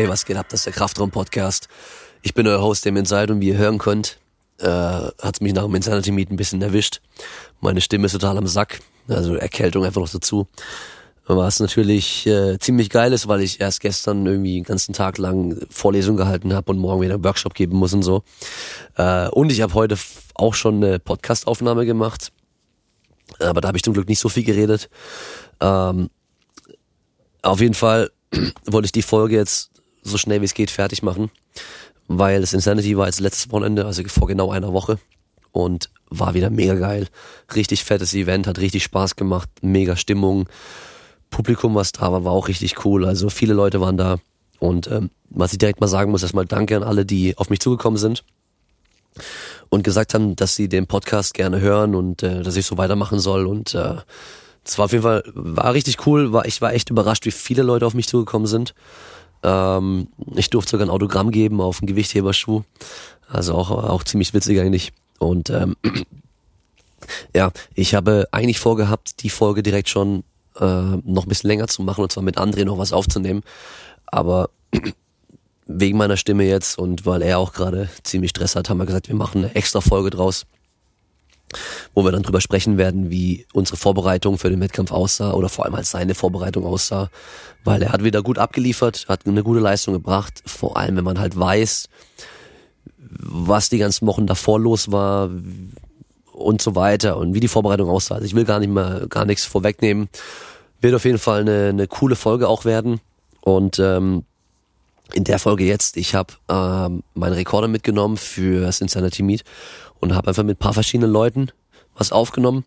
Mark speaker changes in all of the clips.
Speaker 1: Hey, was geht ab? Das ist der Kraftraum-Podcast. Ich bin euer Host, dem Inside, und wie ihr hören könnt, äh, hat's mich nach dem Insanity Meet ein bisschen erwischt. Meine Stimme ist total am Sack, also Erkältung einfach noch dazu. Was natürlich äh, ziemlich geil ist, weil ich erst gestern irgendwie den ganzen Tag lang Vorlesung gehalten habe und morgen wieder einen Workshop geben muss und so. Äh, und ich habe heute auch schon eine Podcast-Aufnahme gemacht, aber da habe ich zum Glück nicht so viel geredet. Ähm, auf jeden Fall wollte ich die Folge jetzt so schnell wie es geht fertig machen, weil das Insanity war jetzt letztes Wochenende, also vor genau einer Woche und war wieder mega geil. Richtig fettes Event, hat richtig Spaß gemacht, mega Stimmung. Publikum, was da war, war auch richtig cool. Also viele Leute waren da. Und ähm, was ich direkt mal sagen muss, erstmal danke an alle, die auf mich zugekommen sind und gesagt haben, dass sie den Podcast gerne hören und äh, dass ich so weitermachen soll. Und äh, das war auf jeden Fall, war richtig cool. War, ich war echt überrascht, wie viele Leute auf mich zugekommen sind. Ähm, ich durfte sogar ein Autogramm geben auf einen Gewichtheberschuh. Also auch, auch ziemlich witzig eigentlich. Und ähm, ja, ich habe eigentlich vorgehabt, die Folge direkt schon äh, noch ein bisschen länger zu machen und zwar mit André noch was aufzunehmen. Aber wegen meiner Stimme jetzt und weil er auch gerade ziemlich Stress hat, haben wir gesagt, wir machen eine extra Folge draus wo wir dann drüber sprechen werden, wie unsere Vorbereitung für den Wettkampf aussah oder vor allem als seine Vorbereitung aussah, weil er hat wieder gut abgeliefert, hat eine gute Leistung gebracht, vor allem wenn man halt weiß, was die ganzen Wochen davor los war und so weiter und wie die Vorbereitung aussah. Also ich will gar nicht mehr, gar nichts vorwegnehmen. Wird auf jeden Fall eine, eine coole Folge auch werden und ähm, in der Folge jetzt, ich habe ähm, meinen Rekorder mitgenommen für das Insanity Meet und habe einfach mit paar verschiedenen Leuten was aufgenommen.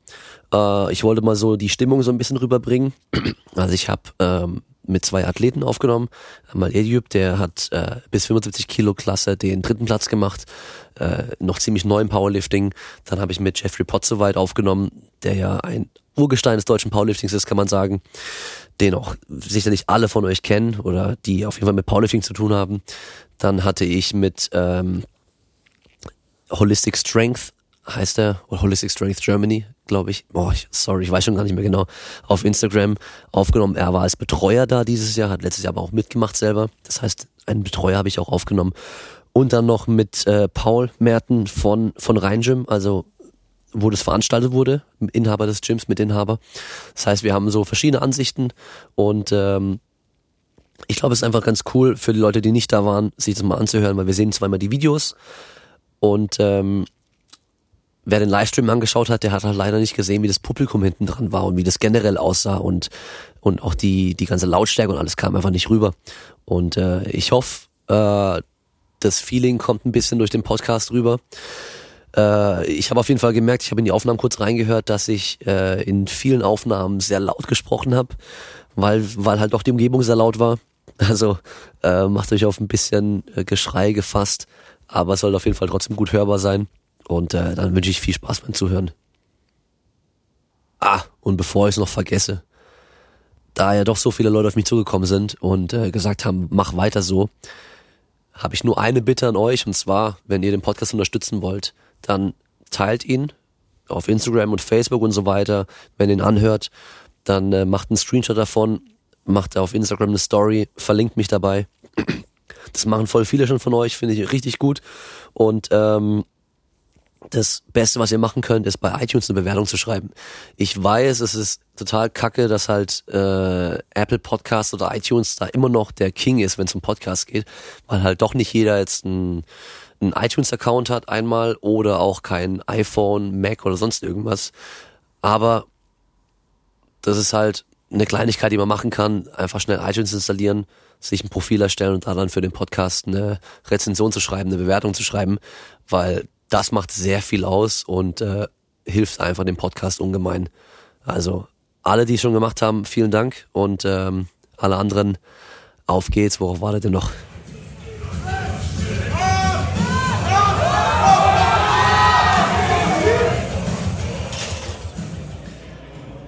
Speaker 1: Äh, ich wollte mal so die Stimmung so ein bisschen rüberbringen. Also ich habe ähm, mit zwei Athleten aufgenommen. Einmal Ediup, der hat äh, bis 75 Kilo Klasse den dritten Platz gemacht, äh, noch ziemlich neu im Powerlifting. Dann habe ich mit Jeffrey Potzowait aufgenommen, der ja ein Urgestein des deutschen Powerliftings ist, kann man sagen, den auch sicherlich alle von euch kennen oder die auf jeden Fall mit Powerlifting zu tun haben. Dann hatte ich mit ähm, Holistic Strength heißt er, oder Holistic Strength Germany, glaube ich. Oh, ich, sorry, ich weiß schon gar nicht mehr genau. Auf Instagram aufgenommen. Er war als Betreuer da dieses Jahr, hat letztes Jahr aber auch mitgemacht selber. Das heißt, einen Betreuer habe ich auch aufgenommen. Und dann noch mit äh, Paul Merten von, von Rheingym, also wo das veranstaltet wurde, Inhaber des Gyms, mit Inhaber. Das heißt, wir haben so verschiedene Ansichten und ähm, ich glaube, es ist einfach ganz cool für die Leute, die nicht da waren, sich das mal anzuhören, weil wir sehen zweimal die Videos und ähm, wer den Livestream angeschaut hat, der hat halt leider nicht gesehen, wie das Publikum hinten dran war und wie das generell aussah und und auch die die ganze Lautstärke und alles kam einfach nicht rüber. Und äh, ich hoffe, äh, das Feeling kommt ein bisschen durch den Podcast rüber. Äh, ich habe auf jeden Fall gemerkt, ich habe in die Aufnahmen kurz reingehört, dass ich äh, in vielen Aufnahmen sehr laut gesprochen habe, weil weil halt doch die Umgebung sehr laut war. Also äh, macht euch auf ein bisschen äh, Geschrei gefasst aber es soll auf jeden Fall trotzdem gut hörbar sein. Und äh, dann wünsche ich viel Spaß beim Zuhören. Ah, und bevor ich es noch vergesse, da ja doch so viele Leute auf mich zugekommen sind und äh, gesagt haben, mach weiter so, habe ich nur eine Bitte an euch und zwar, wenn ihr den Podcast unterstützen wollt, dann teilt ihn auf Instagram und Facebook und so weiter. Wenn ihr ihn anhört, dann äh, macht einen Screenshot davon, macht auf Instagram eine Story, verlinkt mich dabei. Das machen voll viele schon von euch, finde ich richtig gut. Und ähm, das Beste, was ihr machen könnt, ist bei iTunes eine Bewertung zu schreiben. Ich weiß, es ist total kacke, dass halt äh, Apple Podcast oder iTunes da immer noch der King ist, wenn es um Podcast geht, weil halt doch nicht jeder jetzt ein, ein iTunes-Account hat einmal oder auch kein iPhone, Mac oder sonst irgendwas. Aber das ist halt eine Kleinigkeit, die man machen kann. Einfach schnell iTunes installieren, sich ein Profil erstellen und da dann für den Podcast eine Rezension zu schreiben, eine Bewertung zu schreiben, weil das macht sehr viel aus und äh, hilft einfach dem Podcast ungemein. Also alle, die es schon gemacht haben, vielen Dank und ähm, alle anderen, auf geht's. Worauf wartet ihr noch?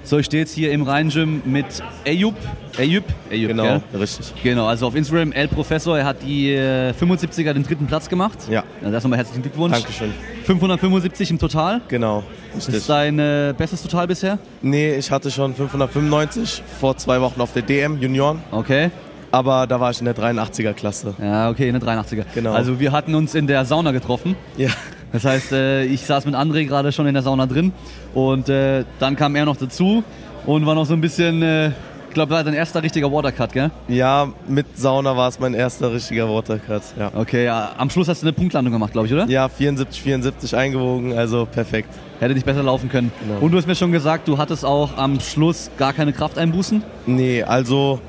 Speaker 2: So, ich stehe jetzt hier im Rhein-Gym mit Eyüp. Eyüp? Eyüp,
Speaker 3: Genau,
Speaker 2: gell?
Speaker 3: richtig.
Speaker 2: Genau, also auf Instagram, El Professor, er hat die äh, 75er den dritten Platz gemacht.
Speaker 3: Ja.
Speaker 2: Also erst nochmal herzlichen Glückwunsch.
Speaker 3: Dankeschön.
Speaker 2: 575 im Total.
Speaker 3: Genau.
Speaker 2: Das
Speaker 3: Richtig.
Speaker 2: ist dein äh, bestes Total bisher?
Speaker 3: Nee, ich hatte schon 595 vor zwei Wochen auf der DM Junioren.
Speaker 2: Okay.
Speaker 3: aber da war ich in der 83er Klasse.
Speaker 2: Ja, okay, in der 83er.
Speaker 3: Genau.
Speaker 2: Also wir hatten uns in der Sauna getroffen.
Speaker 3: Ja.
Speaker 2: Das heißt, äh, ich saß mit André gerade schon in der Sauna drin und äh, dann kam er noch dazu und war noch so ein bisschen, äh, ich glaube, war dein erster richtiger Watercut, gell?
Speaker 3: Ja, mit Sauna war es mein erster richtiger Watercut. Ja,
Speaker 2: Okay, ja, am Schluss hast du eine Punktlandung gemacht, glaube ich, oder?
Speaker 3: ja 74, 74 eingewogen, also perfekt.
Speaker 2: Hätte nicht besser laufen können.
Speaker 3: Genau.
Speaker 2: Und du hast mir schon gesagt, du hattest auch am Schluss gar keine Krafteinbußen.
Speaker 3: Nee, also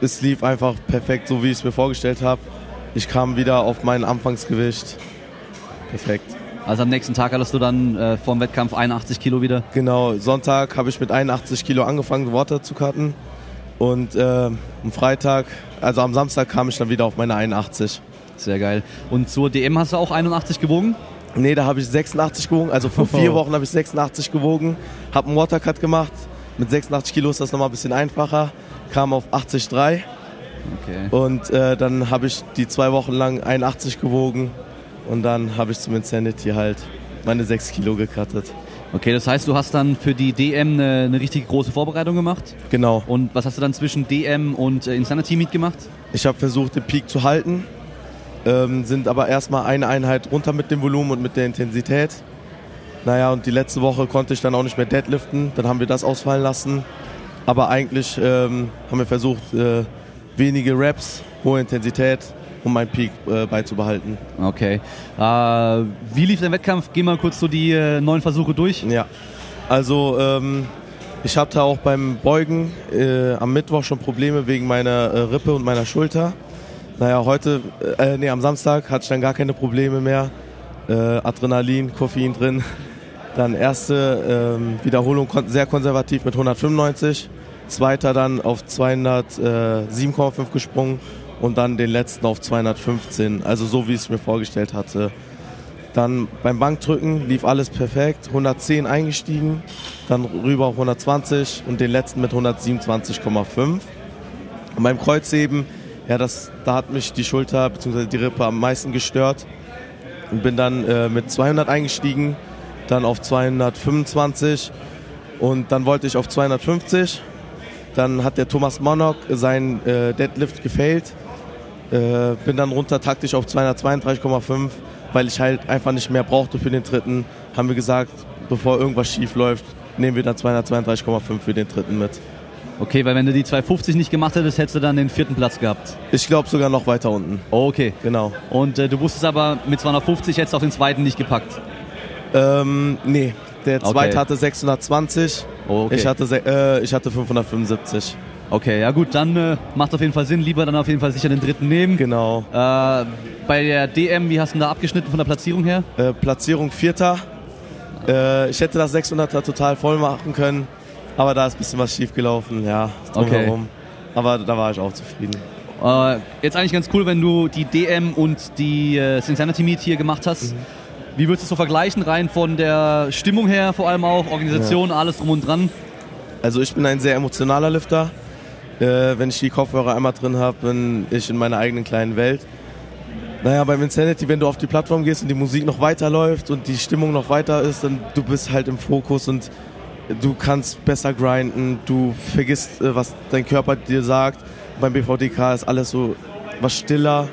Speaker 3: es lief einfach perfekt, so wie ich es mir vorgestellt habe. Ich kam wieder auf mein Anfangsgewicht. Perfekt.
Speaker 2: Also am nächsten Tag hattest du dann äh, vor dem Wettkampf 81 Kilo wieder.
Speaker 3: Genau, Sonntag habe ich mit 81 Kilo angefangen, Water zu cutten. Und äh, am Freitag, also am Samstag kam ich dann wieder auf meine 81.
Speaker 2: Sehr geil. Und zur DM hast du auch 81 gewogen?
Speaker 3: Nee, da habe ich 86 gewogen. Also vor vier Wochen habe ich 86 gewogen. Habe einen Watercut gemacht. Mit 86 Kilo ist das nochmal ein bisschen einfacher. Kam auf 80,3.
Speaker 2: Okay.
Speaker 3: Und äh, dann habe ich die zwei Wochen lang 81 gewogen. Und dann habe ich zum Insanity halt meine 6 Kilo gecuttet.
Speaker 2: Okay, das heißt, du hast dann für die DM eine, eine richtig große Vorbereitung gemacht.
Speaker 3: Genau.
Speaker 2: Und was hast du dann zwischen DM und äh, Insanity Meet gemacht?
Speaker 3: Ich habe versucht, den Peak zu halten. Ähm, sind aber erstmal eine Einheit runter mit dem Volumen und mit der Intensität. Naja, und die letzte Woche konnte ich dann auch nicht mehr deadliften. Dann haben wir das ausfallen lassen. Aber eigentlich ähm, haben wir versucht, äh, wenige Reps, hohe Intensität, um meinen Peak äh, beizubehalten.
Speaker 2: Okay. Äh, wie lief dein Wettkampf? Geh mal kurz so die äh, neun Versuche durch.
Speaker 3: Ja, also ähm, ich hatte auch beim Beugen äh, am Mittwoch schon Probleme wegen meiner äh, Rippe und meiner Schulter. Naja, heute, äh, nee, am Samstag hatte ich dann gar keine Probleme mehr. Äh, Adrenalin, Koffein drin. Dann erste ähm, Wiederholung kon sehr konservativ mit 195. Zweiter dann auf 207,5 gesprungen und dann den letzten auf 215. Also so, wie ich es mir vorgestellt hatte. Dann beim Bankdrücken lief alles perfekt. 110 eingestiegen, dann rüber auf 120 und den letzten mit 127,5. Und beim Kreuzheben, ja, das, da hat mich die Schulter bzw. die Rippe am meisten gestört. Und bin dann äh, mit 200 eingestiegen, dann auf 225 und dann wollte ich auf 250. Dann hat der Thomas Monok seinen äh, Deadlift gefailt. Äh, bin dann runter taktisch auf 232,5, weil ich halt einfach nicht mehr brauchte für den dritten. Haben wir gesagt, bevor irgendwas schief läuft, nehmen wir dann 232,5 für den dritten mit.
Speaker 2: Okay, weil wenn du die 250 nicht gemacht hättest, hättest du dann den vierten Platz gehabt.
Speaker 3: Ich glaube sogar noch weiter unten.
Speaker 2: Oh, okay.
Speaker 3: Genau.
Speaker 2: Und äh, du wusstest aber, mit 250 hättest du auch den zweiten nicht gepackt.
Speaker 3: Ähm, nee, der
Speaker 2: Okay.
Speaker 3: zweite hatte 620.
Speaker 2: Oh, okay.
Speaker 3: Ich, hatte, äh, ich hatte 575.
Speaker 2: Okay, ja gut, dann äh, macht auf jeden Fall Sinn. Lieber dann auf jeden Fall sicher den dritten nehmen.
Speaker 3: Genau.
Speaker 2: Äh, bei der DM, wie hast du da abgeschnitten von der Platzierung her?
Speaker 3: Äh, Platzierung Vierter. Äh, ich hätte das 600er total voll machen können, aber da ist ein bisschen was schief gelaufen, ja, drumherum. Aber da war ich auch zufrieden.
Speaker 2: Äh, jetzt eigentlich ganz cool, wenn du die DM und die äh, Insanity Meet hier gemacht hast. Wie würdest du es so vergleichen, rein von der Stimmung her vor allem auch, Organisation, alles drum und dran?
Speaker 3: Also ich bin ein sehr emotionaler Lifter. Äh, wenn ich die Kopfhörer einmal drin habe, bin ich in meiner eigenen kleinen Welt. Naja, beim Insanity, wenn du auf die Plattform gehst und die Musik noch weiterläuft und die Stimmung noch weiter ist, dann du bist halt im Fokus und du kannst besser grinden, du vergisst, äh, was dein Körper dir sagt. Beim BVDK ist alles so was stiller,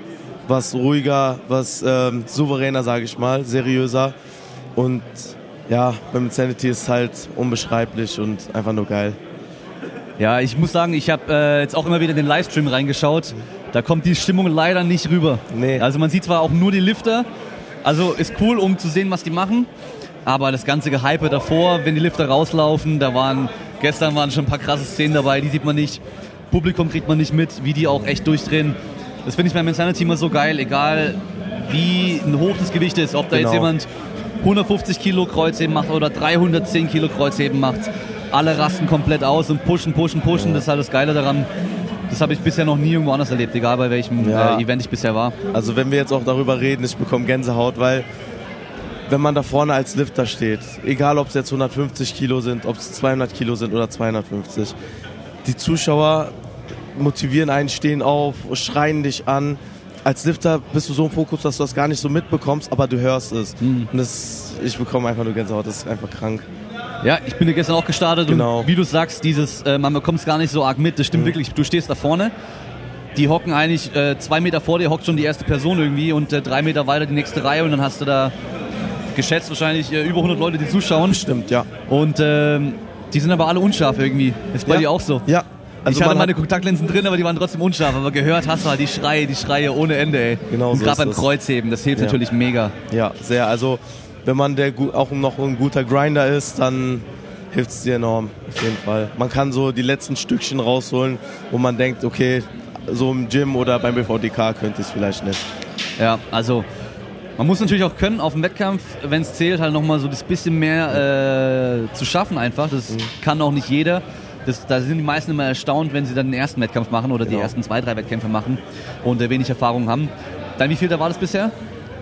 Speaker 3: was ruhiger, was ähm, souveräner, sage ich mal, seriöser. Und ja, beim Insanity ist es halt unbeschreiblich und einfach nur geil.
Speaker 2: Ja, ich muss sagen, ich habe äh, jetzt auch immer wieder in den Livestream reingeschaut. Da kommt die Stimmung leider nicht rüber.
Speaker 3: Nee.
Speaker 2: Also man sieht zwar auch nur die Lifter, also ist cool, um zu sehen, was die machen. Aber das ganze Gehype davor, wenn die Lifter rauslaufen, da waren gestern waren schon ein paar krasse Szenen dabei, die sieht man nicht. Publikum kriegt man nicht mit, wie die auch echt durchdrehen. Das finde ich beim Insanity immer so geil, egal wie hoch das Gewicht ist, ob da jetzt
Speaker 3: Genau.
Speaker 2: jemand 150 Kilo Kreuzheben macht oder 310 Kilo Kreuzheben macht. Alle rasten komplett aus und pushen, pushen, pushen. Das ist halt das Geile daran. Das habe ich bisher noch nie irgendwo anders erlebt, egal bei welchem
Speaker 3: Ja.
Speaker 2: äh, Event ich bisher war.
Speaker 3: Also wenn wir jetzt auch darüber reden, ich bekomme Gänsehaut, weil wenn man da vorne als Lifter steht, egal ob es jetzt 150 Kilo sind, ob es 200 Kilo sind oder 250, die Zuschauer motivieren einen, stehen auf, schreien dich an. Als Lifter bist du so im Fokus, dass du das gar nicht so mitbekommst, aber du hörst es. Und das, ich bekomme einfach nur Gänsehaut, das ist einfach krank.
Speaker 2: Ja, ich bin ja gestern auch gestartet
Speaker 3: Genau.
Speaker 2: und wie du sagst, dieses, äh, man bekommt es gar nicht so arg mit. Das stimmt wirklich. Du stehst da vorne die hocken eigentlich äh, zwei Meter vor dir, hockt schon die erste Person irgendwie und äh, drei Meter weiter die nächste Reihe und dann hast du da geschätzt wahrscheinlich äh, über 100 Leute, die zuschauen.
Speaker 3: Stimmt, ja.
Speaker 2: Und ähm, die sind aber alle unscharf irgendwie. Ist bei
Speaker 3: ja.
Speaker 2: dir auch so?
Speaker 3: Ja.
Speaker 2: Also ich hatte meine Kontaktlinsen drin, aber die waren trotzdem unscharf. Aber gehört hast du halt die Schreie, die Schreie ohne Ende, ey.
Speaker 3: Genau
Speaker 2: Und
Speaker 3: so
Speaker 2: gerade beim
Speaker 3: das.
Speaker 2: Kreuzheben, das hilft
Speaker 3: Ja.
Speaker 2: natürlich mega.
Speaker 3: Ja, sehr. Also wenn man der auch noch ein guter Grinder ist, dann hilft es dir enorm, auf jeden Fall. Man kann so die letzten Stückchen rausholen, wo man denkt, okay, so im Gym oder beim BVDK könnte es vielleicht nicht.
Speaker 2: Ja, also man muss natürlich auch können auf dem Wettkampf, wenn es zählt, halt nochmal so das bisschen mehr äh, zu schaffen einfach. Das
Speaker 3: Mhm.
Speaker 2: kann auch nicht jeder. Das, da sind die meisten immer erstaunt, wenn sie dann den ersten Wettkampf machen oder die
Speaker 3: Genau.
Speaker 2: ersten zwei, drei Wettkämpfe machen und äh, wenig Erfahrung haben. Dann wie viel da war das bisher?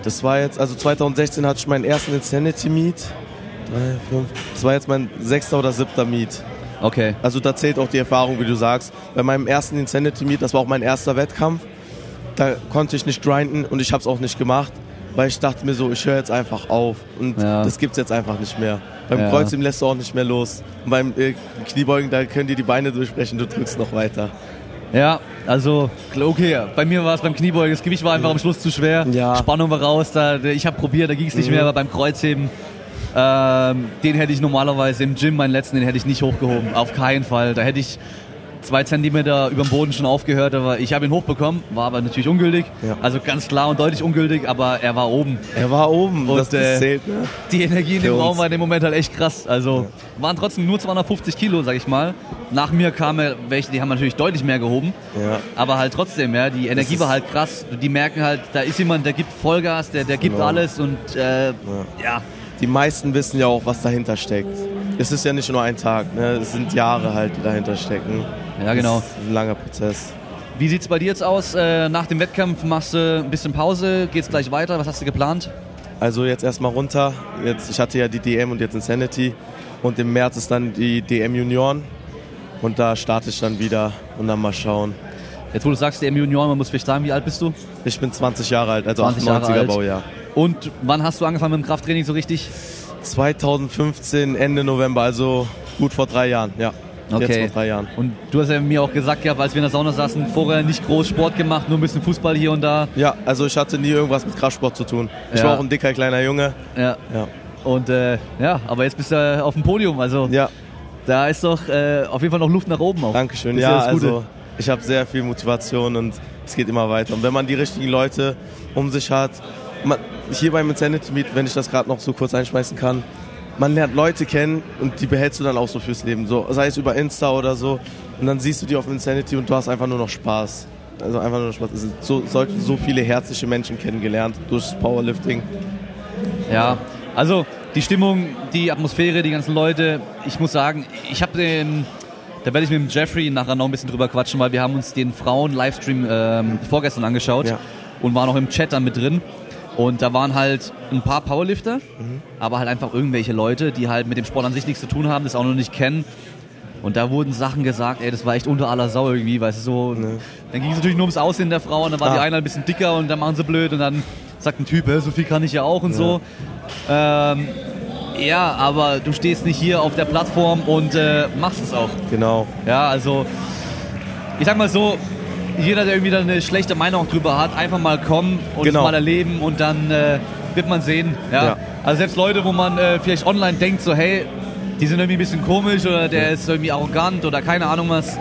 Speaker 3: Das war jetzt, also 2016 hatte ich meinen ersten Insanity Meet. Drei, fünf. Das war jetzt mein sechster oder siebter Meet.
Speaker 2: Okay.
Speaker 3: Also da zählt auch die Erfahrung, wie du sagst. Bei meinem ersten Insanity Meet, das war auch mein erster Wettkampf, da konnte ich nicht grinden und ich habe es auch nicht gemacht, weil ich dachte mir so, ich höre jetzt einfach auf und
Speaker 2: Ja.
Speaker 3: das gibt's jetzt einfach nicht mehr. Beim
Speaker 2: Ja.
Speaker 3: Kreuzheben lässt du auch nicht mehr los. Und beim äh, Kniebeugen, da können dir die Beine durchbrechen, du drückst noch weiter.
Speaker 2: Ja, also okay, bei mir war es beim Kniebeugen, das Gewicht war einfach am Schluss zu schwer,
Speaker 3: Ja.
Speaker 2: Spannung war raus, da, ich habe probiert, da ging es nicht
Speaker 3: Mhm.
Speaker 2: mehr, aber beim Kreuzheben, ähm, den hätte ich normalerweise im Gym, meinen letzten, den hätte ich nicht hochgehoben, auf keinen Fall. Da hätte ich zwei Zentimeter über dem Boden schon aufgehört, aber ich habe ihn hochbekommen, war aber natürlich ungültig,
Speaker 3: Ja.
Speaker 2: also ganz klar und deutlich ungültig, aber er war oben.
Speaker 3: Er war oben,
Speaker 2: Und,
Speaker 3: das, das
Speaker 2: äh,
Speaker 3: zählt, ne?
Speaker 2: Die Energie in dem. Raum war in dem Moment halt echt krass. Also waren trotzdem nur 250 Kilo, sag ich mal. Nach mir kamen welche, die haben natürlich deutlich mehr gehoben.
Speaker 3: Ja.
Speaker 2: Aber halt trotzdem, ja, die Energie war halt krass. Die merken halt, da ist jemand, der gibt Vollgas, der, der gibt
Speaker 3: Genau.
Speaker 2: alles und äh, ja.
Speaker 3: Die meisten wissen ja auch, was dahinter steckt. Es ist ja nicht nur ein Tag, ne? es sind Jahre halt, die dahinter stecken.
Speaker 2: Ja, genau.
Speaker 3: Das ist ein langer Prozess.
Speaker 2: Wie sieht's bei dir jetzt aus? Äh, nach dem Wettkampf machst du ein bisschen Pause, geht's gleich weiter? Was hast du geplant?
Speaker 3: Also jetzt erstmal runter. Jetzt, ich hatte ja die DM und jetzt Insanity. Und im März ist dann die DM Junioren. Und da starte ich dann wieder und dann mal schauen.
Speaker 2: Jetzt, wo du sagst, der Junior, man muss vielleicht sagen, wie alt bist du?
Speaker 3: Ich bin 20 Jahre alt, also
Speaker 2: 20 Jahre
Speaker 3: 98er
Speaker 2: alt.
Speaker 3: Baujahr.
Speaker 2: Und wann hast du angefangen mit dem Krafttraining so richtig?
Speaker 3: 2015, Ende November, also gut vor drei Jahren, ja. Jetzt vor drei Jahren.
Speaker 2: Und du hast ja mir auch gesagt, gehabt, als wir in der Sauna saßen, vorher nicht groß Sport gemacht, nur ein bisschen Fußball hier und da.
Speaker 3: Ja, also ich hatte nie irgendwas mit Kraftsport zu tun. Ich
Speaker 2: Ja.
Speaker 3: war auch ein dicker kleiner Junge.
Speaker 2: Ja.
Speaker 3: Ja.
Speaker 2: Und äh, ja, aber jetzt bist du auf dem Podium. Also
Speaker 3: Ja,
Speaker 2: da ist doch äh, auf jeden Fall noch Luft nach oben auch.
Speaker 3: Dankeschön.
Speaker 2: Das
Speaker 3: Ja, also ich habe sehr viel Motivation und es geht immer weiter. Und wenn man die richtigen Leute um sich hat, man, hier beim Insanity Meet, wenn ich das gerade noch so kurz einschmeißen kann, man lernt Leute kennen und die behältst du dann auch so fürs Leben. So, sei es über Insta oder so. Und dann siehst du die auf Insanity und du hast einfach nur noch Spaß. Also einfach nur noch Spaß. Es sind so, so, so viele herzliche Menschen kennengelernt durchs Powerlifting.
Speaker 2: Ja, also die Stimmung, die Atmosphäre, die ganzen Leute. Ich muss sagen, ich habe den, da werde ich mit dem Jeffrey nachher noch ein bisschen drüber quatschen, weil wir haben uns den Frauen-Livestream ähm, vorgestern angeschaut
Speaker 3: Ja.
Speaker 2: und waren auch im Chat dann mit drin. Und da waren halt ein paar Powerlifter,
Speaker 3: Mhm.
Speaker 2: aber halt einfach irgendwelche Leute, die halt mit dem Sport an sich nichts zu tun haben, das auch noch nicht kennen. Und da wurden Sachen gesagt, ey, das war echt unter aller Sau irgendwie, weißt du, so. Dann ging es natürlich nur ums Aussehen der Frau und dann war die
Speaker 3: Ah.
Speaker 2: eine ein bisschen dicker und dann machen sie blöd und dann sagt ein Typ, "Hä, so viel kann ich ja auch und so. Ähm, ja, aber du stehst nicht hier auf der Plattform und äh, machst es auch.
Speaker 3: Genau.
Speaker 2: Ja, also ich sag mal so, jeder, der irgendwie da eine schlechte Meinung drüber hat, einfach mal kommen und
Speaker 3: Genau.
Speaker 2: mal erleben und dann äh, wird man sehen. Ja?
Speaker 3: Ja.
Speaker 2: Also selbst Leute, wo man äh, vielleicht online denkt, so hey, die sind irgendwie ein bisschen komisch oder der ist irgendwie arrogant oder keine Ahnung was.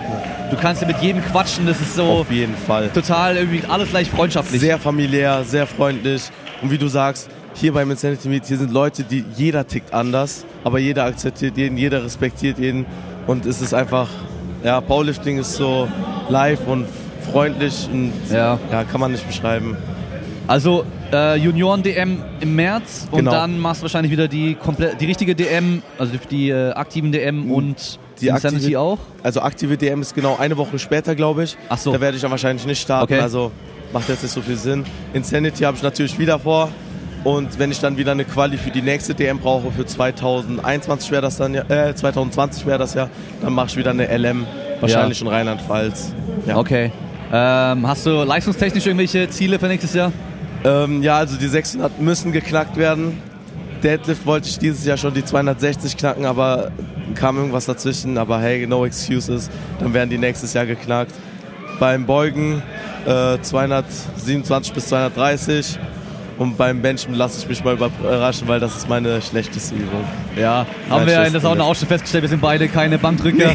Speaker 2: Du kannst ja mit jedem quatschen, das ist so
Speaker 3: Auf jeden Fall.
Speaker 2: total irgendwie alles gleich freundschaftlich.
Speaker 3: Sehr familiär, sehr freundlich. Und wie du sagst, hier beim Insanity Meet, hier sind Leute, die jeder tickt anders, aber jeder akzeptiert jeden, jeder respektiert jeden. Und es ist einfach, ja, Powerlifting ist so live und freundlich und
Speaker 2: Ja.
Speaker 3: ja, kann man nicht beschreiben.
Speaker 2: Also äh, Junioren-DM im März und
Speaker 3: Genau.
Speaker 2: dann machst du wahrscheinlich wieder die komplett die richtige DM, also die, die äh, aktiven DM und
Speaker 3: Hm. Die
Speaker 2: Insanity
Speaker 3: aktive-
Speaker 2: auch.
Speaker 3: Also aktive DM ist genau eine Woche später, glaube ich.
Speaker 2: Ach so.
Speaker 3: Da werde ich dann wahrscheinlich nicht starten,
Speaker 2: Okay.
Speaker 3: also macht jetzt nicht so viel Sinn. Insanity habe ich natürlich wieder vor. Und wenn ich dann wieder eine Quali für die nächste DM brauche, für 2021 wäre das dann ja, äh, 2020 wäre das ja, dann mache ich wieder eine LM, wahrscheinlich in Rheinland-Pfalz. Ja.
Speaker 2: Okay. Ähm, hast du leistungstechnisch irgendwelche Ziele für nächstes Jahr?
Speaker 3: Ähm, ja, also die 600 müssen geknackt werden. Deadlift wollte ich dieses Jahr schon die 260 knacken, aber kam irgendwas dazwischen. Aber hey, no excuses. Dann werden die nächstes Jahr geknackt. beim Beugen äh, 227 bis 230 und beim Benchen lasse ich mich mal überraschen, weil das ist meine schlechteste Übung.
Speaker 2: Ja, haben wir ja in der Sauna auch schon festgestellt, wir sind beide keine Bankdrücker.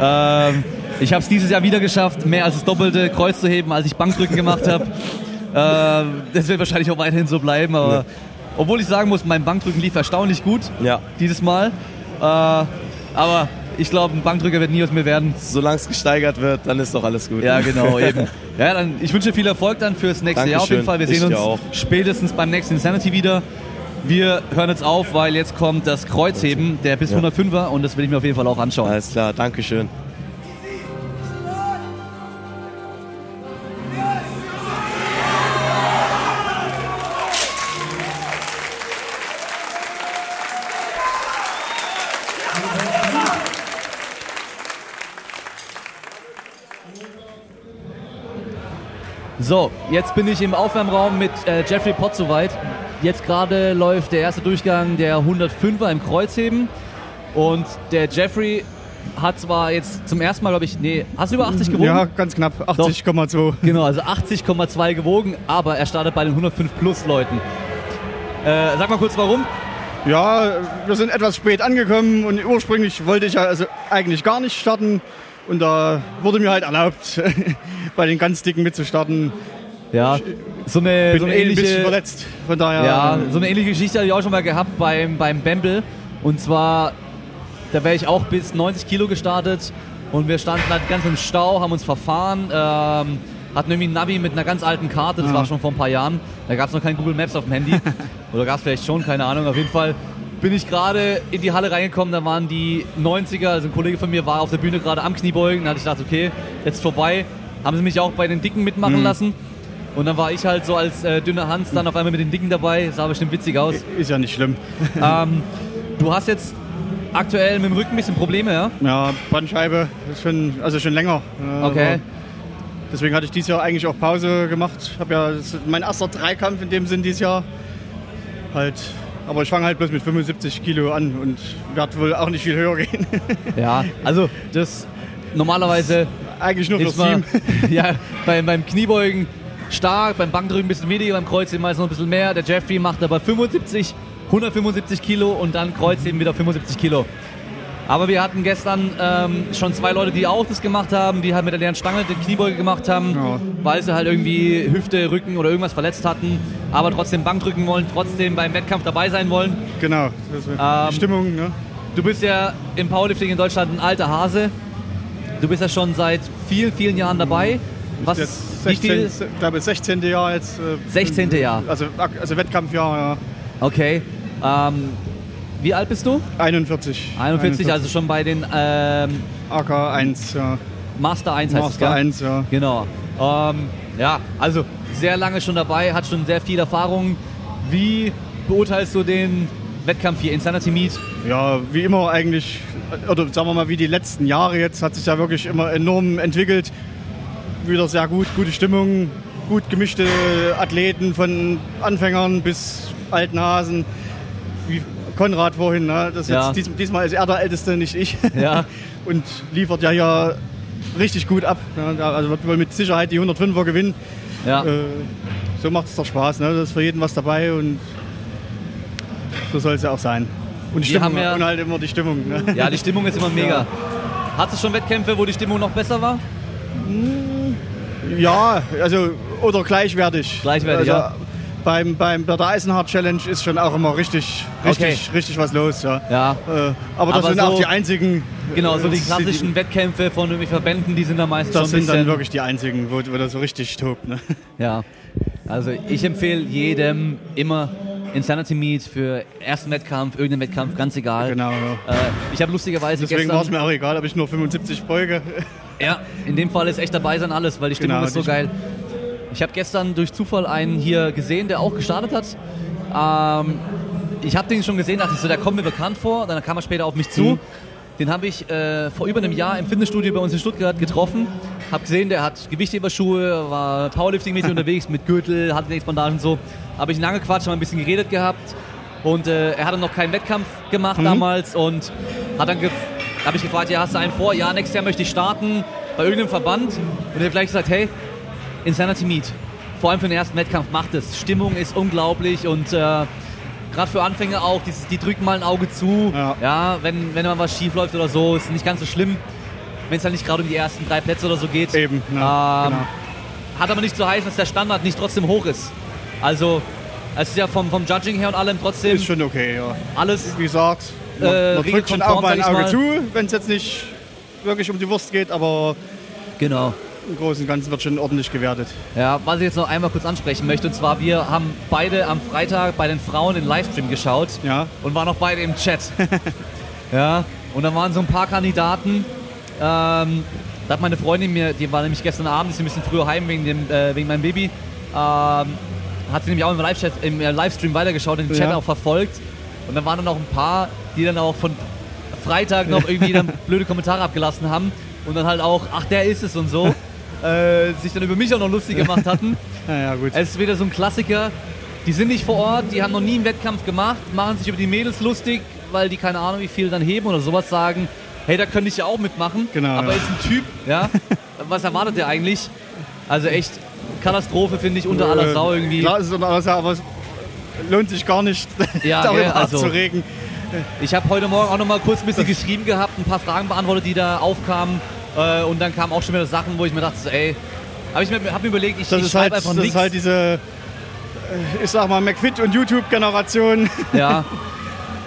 Speaker 2: ähm, ich habe es dieses Jahr wieder geschafft, mehr als das doppelte Kreuz zu heben, als ich Bankdrücken gemacht habe. ähm, das wird wahrscheinlich auch weiterhin so bleiben, aber ja. obwohl ich sagen muss, mein Bankdrücken lief erstaunlich gut
Speaker 3: ja.
Speaker 2: dieses Mal. Äh, aber ich glaube, ein Bankdrücker wird nie aus mir werden.
Speaker 3: Solange es gesteigert wird, dann ist doch alles gut.
Speaker 2: Ja, genau, eben. Ja, dann, ich wünsche viel Erfolg dann fürs nächste
Speaker 3: Dankeschön.
Speaker 2: Jahr auf jeden Fall. Wir
Speaker 3: Ich
Speaker 2: sehen uns
Speaker 3: auch.
Speaker 2: spätestens beim nächsten Insanity wieder. Wir hören jetzt auf, weil jetzt kommt das Kreuzheben, der bis
Speaker 3: Ja.
Speaker 2: 105er und das will ich mir auf jeden Fall auch anschauen.
Speaker 3: Alles klar, Dankeschön.
Speaker 2: So, jetzt bin ich im Aufwärmraum mit äh, Jeffrey Pott soweit. Jetzt gerade läuft der erste Durchgang der 105er im Kreuzheben. Und der Jeffrey hat zwar jetzt zum ersten Mal, glaube ich, nee, hast du über 80 gewogen?
Speaker 4: Ja, ganz knapp. 80,2.
Speaker 2: Genau, also 80,2 gewogen, aber er startet bei den 105 Plus Leuten. Äh, sag mal kurz warum.
Speaker 4: Ja, wir sind etwas spät angekommen und ursprünglich wollte ich ja also eigentlich gar nicht starten. Und da wurde mir halt erlaubt, bei den ganz Dicken mitzustarten.
Speaker 2: Ja, so eine,
Speaker 4: Bin
Speaker 2: so eine
Speaker 4: eh ein bisschen
Speaker 2: ähnliche,
Speaker 4: verletzt. Von daher.
Speaker 2: ja, so eine ähnliche Geschichte hatte ich auch schon mal gehabt beim, beim Bamble. Und zwar, da wäre ich auch bis 90 Kilo gestartet und wir standen halt ganz im Stau, haben uns verfahren, ähm, hatten irgendwie ein Navi mit einer ganz alten Karte, das
Speaker 4: Ja.
Speaker 2: war schon vor ein paar Jahren. Da gab es noch kein Google Maps auf dem Handy. Oder gab es vielleicht schon, keine Ahnung. Auf jeden Fall bin ich gerade in die Halle reingekommen, da waren die 90er, also ein Kollege von mir war auf der Bühne gerade am Kniebeugen, da hatte ich gedacht, okay, jetzt vorbei. Haben sie mich auch bei den Dicken mitmachen
Speaker 4: Mhm.
Speaker 2: lassen. Und dann war ich halt so als äh, dünner Hans dann auf einmal mit den Dicken dabei. Sah bestimmt witzig aus.
Speaker 4: Ist ja nicht schlimm.
Speaker 2: ähm, du hast jetzt aktuell mit dem Rücken ein bisschen Probleme, ja?
Speaker 4: Ja, Bandscheibe ist schon, also schon länger. Äh,
Speaker 2: Okay.
Speaker 4: Deswegen hatte ich dieses Jahr eigentlich auch Pause gemacht. Ich habe ja mein erster Dreikampf in dem Sinn dieses Jahr. Halt, aber ich fange halt bloß mit 75 Kilo an und werde wohl auch nicht viel höher gehen.
Speaker 2: Ja, also das normalerweise
Speaker 4: eigentlich nur fürs Team.
Speaker 2: ja, beim, beim Kniebeugen stark, beim Bankdrücken ein bisschen weniger, beim Kreuzheben meist noch ein bisschen mehr. Der Jeffrey macht aber 75, 175 Kilo und dann Kreuzheben wieder 75 Kilo. Aber wir hatten gestern ähm, schon zwei Leute, die auch das gemacht haben, die halt mit der leeren Stange die Kniebeuge gemacht haben,
Speaker 4: Ja.
Speaker 2: weil sie halt irgendwie Hüfte, Rücken oder irgendwas verletzt hatten, aber trotzdem Bank drücken wollen, trotzdem beim Wettkampf dabei sein wollen.
Speaker 4: Genau, das ist
Speaker 2: Ähm,
Speaker 4: die Stimmung. Ne?
Speaker 2: Du bist ja im Powerlifting in Deutschland ein alter Hase. Du bist ja schon seit vielen, vielen Jahren dabei. Was,
Speaker 4: Jetzt
Speaker 2: wie
Speaker 4: 16,
Speaker 2: viel?
Speaker 4: ich glaube 16. Jahr jetzt. äh,
Speaker 2: 16. Jahr.
Speaker 4: Also, also Wettkampfjahr, ja.
Speaker 2: Okay. Ähm, wie alt bist du?
Speaker 4: 41.
Speaker 2: 41, also schon bei den ähm,
Speaker 4: AK 1, ja.
Speaker 2: Master 1 heißt es,
Speaker 4: Master
Speaker 2: gell?
Speaker 4: 1, ja.
Speaker 2: Genau. Ähm, ja, also sehr lange schon dabei, hat schon sehr viel Erfahrung. Wie beurteilst du den Wettkampf hier, Insanity Meet?
Speaker 4: Ja, wie immer eigentlich, oder sagen wir mal, wie die letzten Jahre jetzt, hat sich ja wirklich immer enorm entwickelt. Wieder sehr gut, gute Stimmung, gut gemischte Athleten von Anfängern bis alten Hasen. Wie Konrad vorhin, ne? das
Speaker 2: Ja.
Speaker 4: jetzt dies, diesmal ist er der Älteste, nicht ich.
Speaker 2: Ja.
Speaker 4: Und liefert ja hier richtig gut ab. Ne? Also wird wohl mit Sicherheit die 105er gewinnen.
Speaker 2: Ja.
Speaker 4: Äh, so macht es doch Spaß. Ne? Da ist für jeden was dabei und so soll es ja auch sein. Und, die Stimmung,
Speaker 2: haben ja-
Speaker 4: und halt immer die Stimmung. Ne?
Speaker 2: ja, die Stimmung ist immer mega. Hat es schon Wettkämpfe, wo die Stimmung noch besser war?
Speaker 4: Ja, also oder gleichwertig.
Speaker 2: Gleichwertig,
Speaker 4: also,
Speaker 2: ja.
Speaker 4: Beim, beim, bei der Eisenhard Challenge ist schon auch immer richtig, richtig,
Speaker 2: Okay.
Speaker 4: richtig was los. Ja.
Speaker 2: Ja.
Speaker 4: Äh, aber das
Speaker 2: Aber
Speaker 4: sind
Speaker 2: so-
Speaker 4: auch die einzigen.
Speaker 2: Genau, so
Speaker 4: äh,
Speaker 2: die klassischen Wettkämpfe von irgendwelchen Verbänden, die sind da meistens
Speaker 4: Das sind dann wirklich die einzigen, wo, wo das so richtig tobt. Ne?
Speaker 2: Ja, also ich empfehle jedem immer Insanity Meet für ersten Wettkampf, irgendeinen Wettkampf, ganz egal.
Speaker 4: Genau. Ja.
Speaker 2: Äh, ich habe lustigerweise
Speaker 4: Deswegen war es mir auch egal, ob ich nur 75 beuge.
Speaker 2: Ja, in dem Fall ist echt dabei sein alles, weil die Stimmung
Speaker 4: Genau,
Speaker 2: ist so
Speaker 4: die-
Speaker 2: geil. Ich habe gestern durch Zufall einen hier gesehen, der auch gestartet hat. Ähm, ich habe den schon gesehen, dachte ich so, der kommt mir bekannt vor. Dann kam er später auf mich zu.
Speaker 4: Mhm.
Speaker 2: Den habe ich äh, vor über einem Jahr im Fitnessstudio bei uns in Stuttgart getroffen. Habe gesehen, der hat Gewichtheberschuhe, war Powerlifting-mäßig unterwegs mit Gürtel, hatte Bandagen und so. Habe ich ihn angequatscht, haben ein bisschen geredet gehabt. Und äh, er hatte noch keinen Wettkampf gemacht
Speaker 4: Mhm.
Speaker 2: damals und hat dann habe ich gefragt, ja, hast du einen vor? Ja, nächstes Jahr möchte ich starten. bei irgendeinem Verband und ich habe gleich gesagt, hey, Insanity Meet. Vor allem für den ersten Wettkampf macht es. Stimmung ist unglaublich und äh, gerade für Anfänger auch, die, die, drücken mal ein Auge zu. Ja. ja, wenn, wenn mal was schief läuft oder so, ist nicht ganz so schlimm, wenn es halt nicht gerade um die ersten drei Plätze oder so geht.
Speaker 4: Eben, ja,
Speaker 2: ähm, genau. Hat aber nicht zu heißen, dass der Standard nicht trotzdem hoch ist. Also, es ist ja vom, vom Judging her und allem trotzdem.
Speaker 4: Ist schon okay, ja.
Speaker 2: Alles.
Speaker 4: Wie gesagt, man, äh, man drückt schon auch mal ein Auge mal. zu, wenn es jetzt nicht wirklich um die Wurst geht, aber.
Speaker 2: Genau.
Speaker 4: Im Großen und Ganzen wird schon ordentlich gewertet.
Speaker 2: Ja, was ich jetzt noch einmal kurz ansprechen möchte, und zwar, wir haben beide am Freitag bei den Frauen den Livestream geschaut
Speaker 4: ja.
Speaker 2: und waren auch beide im Chat. ja, und da waren so ein paar Kandidaten. Ähm, da hat meine Freundin mir, die war nämlich gestern Abend, ist ein bisschen früher heim wegen, dem, äh, wegen meinem Baby, ähm, hat sie nämlich auch im, Live im äh, Livestream weitergeschaut, den Chat ja. auch verfolgt. Und da waren dann auch ein paar, die dann auch von Freitag noch irgendwie dann blöde Kommentare abgelassen haben und dann halt auch, ach, der ist es und so, äh, sich dann über mich auch noch lustig gemacht hatten.
Speaker 4: ja, ja, gut.
Speaker 2: Es ist wieder so ein Klassiker. Die sind nicht vor Ort, die haben noch nie einen Wettkampf gemacht, machen sich über die Mädels lustig, weil die keine Ahnung, wie viel dann heben oder sowas sagen. Hey, da könnte ich ja auch mitmachen.
Speaker 4: Genau.
Speaker 2: Aber
Speaker 4: ja.
Speaker 2: ist ein Typ, ja. Was erwartet der eigentlich? Also echt Katastrophe, finde ich, unter aller Sau irgendwie.
Speaker 4: Klar ist es unter aller Sau, aber es lohnt sich gar nicht,
Speaker 2: ja,
Speaker 4: darüber
Speaker 2: ja, also,
Speaker 4: abzuregen.
Speaker 2: Ich habe heute Morgen auch noch mal kurz ein bisschen geschrieben gehabt, ein paar Fragen beantwortet, die da aufkamen. Äh, und dann kamen auch schon wieder Sachen, wo ich mir dachte, so, ey, habe ich mir, hab mir überlegt, ich,
Speaker 4: das
Speaker 2: ich schreibe halt, einfach
Speaker 4: nichts. Das ist halt diese, äh, ich sag mal, McFit und YouTube-Generation.
Speaker 2: Ja.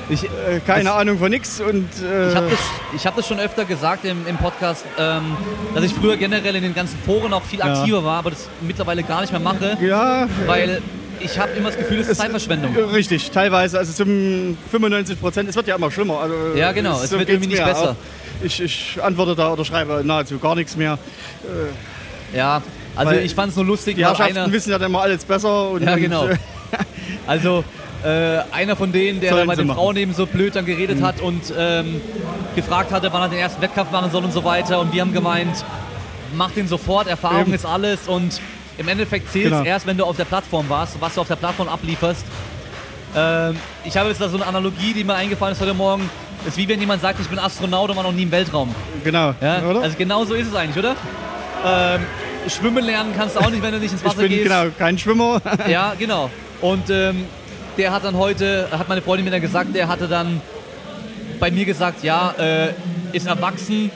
Speaker 4: Ich, äh, keine das, Ahnung von nichts und
Speaker 2: äh ich habe das, hab das schon öfter gesagt im, im Podcast, ähm, dass ich früher generell in den ganzen Foren auch viel aktiver ja. war, aber das mittlerweile gar nicht mehr mache,
Speaker 4: ja,
Speaker 2: weil ich habe immer das Gefühl, es ist Zeitverschwendung.
Speaker 4: Richtig, teilweise, also zum 95 Prozent, es wird ja immer schlimmer. Also,
Speaker 2: ja genau, es, es wird irgendwie nicht besser. Auch
Speaker 4: ich, ich antworte da oder schreibe nahezu gar nichts mehr.
Speaker 2: Äh, ja, also ich fand es nur lustig.
Speaker 4: Die Herrschaften einer, wissen ja dann immer alles besser. Und,
Speaker 2: ja, genau. Und, also äh, einer von denen, der da bei den Frauen eben so blöd dann geredet mhm. hat und ähm, gefragt hatte, wann er den ersten Wettkampf machen soll und so weiter. Und wir haben gemeint, mach den sofort, Erfahrung eben. ist alles und im Endeffekt zählt es genau. erst, wenn du auf der Plattform warst, was du auf der Plattform ablieferst. Ähm, ich habe jetzt da so eine Analogie, die mir eingefallen ist heute Morgen. Ist wie wenn jemand sagt, ich bin Astronaut und war noch nie im Weltraum.
Speaker 4: Genau.
Speaker 2: Ja? Oder? Also genau so ist es eigentlich, oder? Ähm, schwimmen lernen kannst du auch nicht, wenn du nicht ins Wasser
Speaker 4: ich bin,
Speaker 2: gehst.
Speaker 4: Genau, kein Schwimmer.
Speaker 2: ja, genau. Und ähm, der hat dann heute, hat meine Freundin mir dann gesagt, der hatte dann bei mir gesagt, ja, äh, ist erwachsen,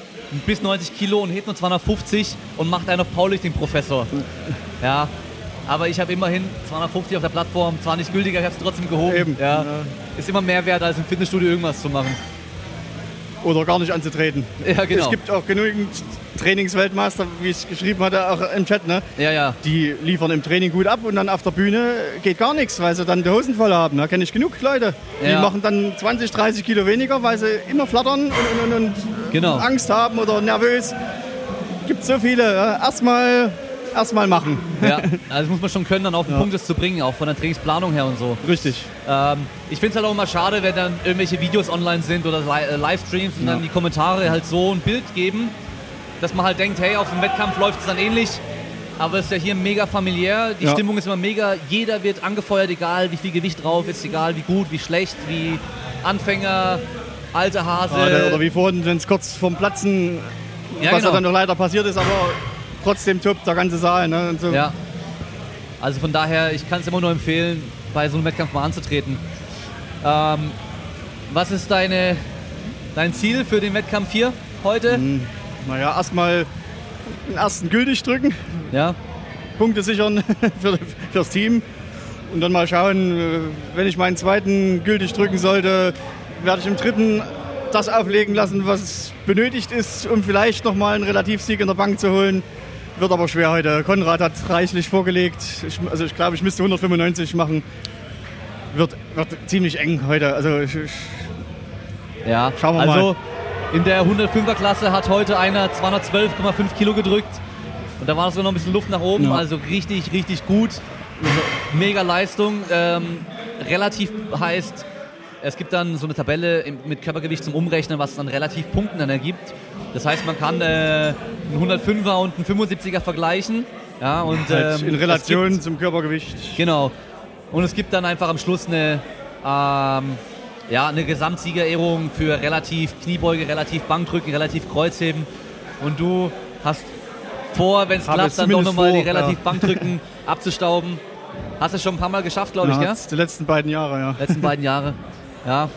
Speaker 2: bis 90 Kilo und hebt nur 250 und macht einen auf Powerlifting-Professor. Ja, aber ich habe immerhin 250 auf der Plattform, zwar nicht gültiger, ich habe es trotzdem gehoben.
Speaker 4: Eben.
Speaker 2: Ja. Ist immer mehr wert, als im Fitnessstudio irgendwas zu machen.
Speaker 4: Oder gar nicht anzutreten.
Speaker 2: Ja, genau.
Speaker 4: Es gibt auch genügend Trainingsweltmeister, wie ich geschrieben hatte, auch im Chat, ne?
Speaker 2: Ja, ja.
Speaker 4: Die liefern im Training gut ab und dann auf der Bühne geht gar nichts, weil sie dann die Hosen voll haben. Da kenne ich genug Leute. Die ja. machen dann 20, 30 Kilo weniger, weil sie immer flattern und, und, und
Speaker 2: genau.
Speaker 4: Angst haben oder nervös. Gibt so viele. Erstmal erstmal machen.
Speaker 2: Ja, also das muss man schon können, dann auf den ja. Punkt das zu bringen, auch von der Trainingsplanung her und so.
Speaker 4: Richtig.
Speaker 2: Ähm, ich finde es halt auch immer schade, wenn dann irgendwelche Videos online sind oder äh, Livestreams und ja. dann die Kommentare halt so ein Bild geben, dass man halt denkt, hey, auf dem Wettkampf läuft es dann ähnlich. Aber es ist ja hier mega familiär, die ja. Stimmung ist immer mega, jeder wird angefeuert, egal wie viel Gewicht drauf ist, egal wie gut, wie schlecht, wie Anfänger, alte Hase.
Speaker 4: oder wie vorhin, wenn es kurz vorm Platzen, ja, was genau. dann noch leider passiert ist, aber trotzdem top, der ganze Saal. Ne?
Speaker 2: So. Ja. Also von daher, ich kann es immer nur empfehlen, bei so einem Wettkampf mal anzutreten. Ähm, was ist deine, dein Ziel für den Wettkampf hier heute? Hm,
Speaker 4: naja, erstmal den ersten gültig drücken.
Speaker 2: Ja.
Speaker 4: Punkte sichern für, fürs Team. Und dann mal schauen, äh, wenn ich meinen zweiten gültig drücken sollte, werde ich im dritten das auflegen lassen, was benötigt ist, um vielleicht nochmal einen Relativsieg in der Bank zu holen. Wird aber schwer heute. Konrad hat reichlich vorgelegt. Ich, also ich glaube, ich müsste 195 machen. Wird, wird ziemlich eng heute. Also ich, ich
Speaker 2: ja, schauen wir also, mal. In der 105er Klasse hat heute einer 212,5 Kilo gedrückt. Und da war so noch ein bisschen Luft nach oben. Ja. Also richtig, richtig gut. Mega Leistung. Ähm, relativ heißt, es gibt dann so eine Tabelle mit Körpergewicht zum Umrechnen, was dann relativ Punkten dann ergibt. Das heißt, man kann äh, einen 105er und einen 75er vergleichen. Ja, und,
Speaker 4: halt ähm, in Relation gibt, zum Körpergewicht.
Speaker 2: Genau. Und es gibt dann einfach am Schluss eine, ähm, ja, eine Gesamtsiegerehrung für relativ Kniebeuge, relativ Bankdrücken, relativ Kreuzheben. Und du Hast vor, wenn es klappt, dann doch nochmal die relativ
Speaker 4: ja.
Speaker 2: Bankdrücken abzustauben. Hast du schon ein paar Mal geschafft, glaube ich,
Speaker 4: Ja,
Speaker 2: gell?
Speaker 4: Die letzten beiden Jahre, ja.
Speaker 2: Letzten beiden Jahre. Ja.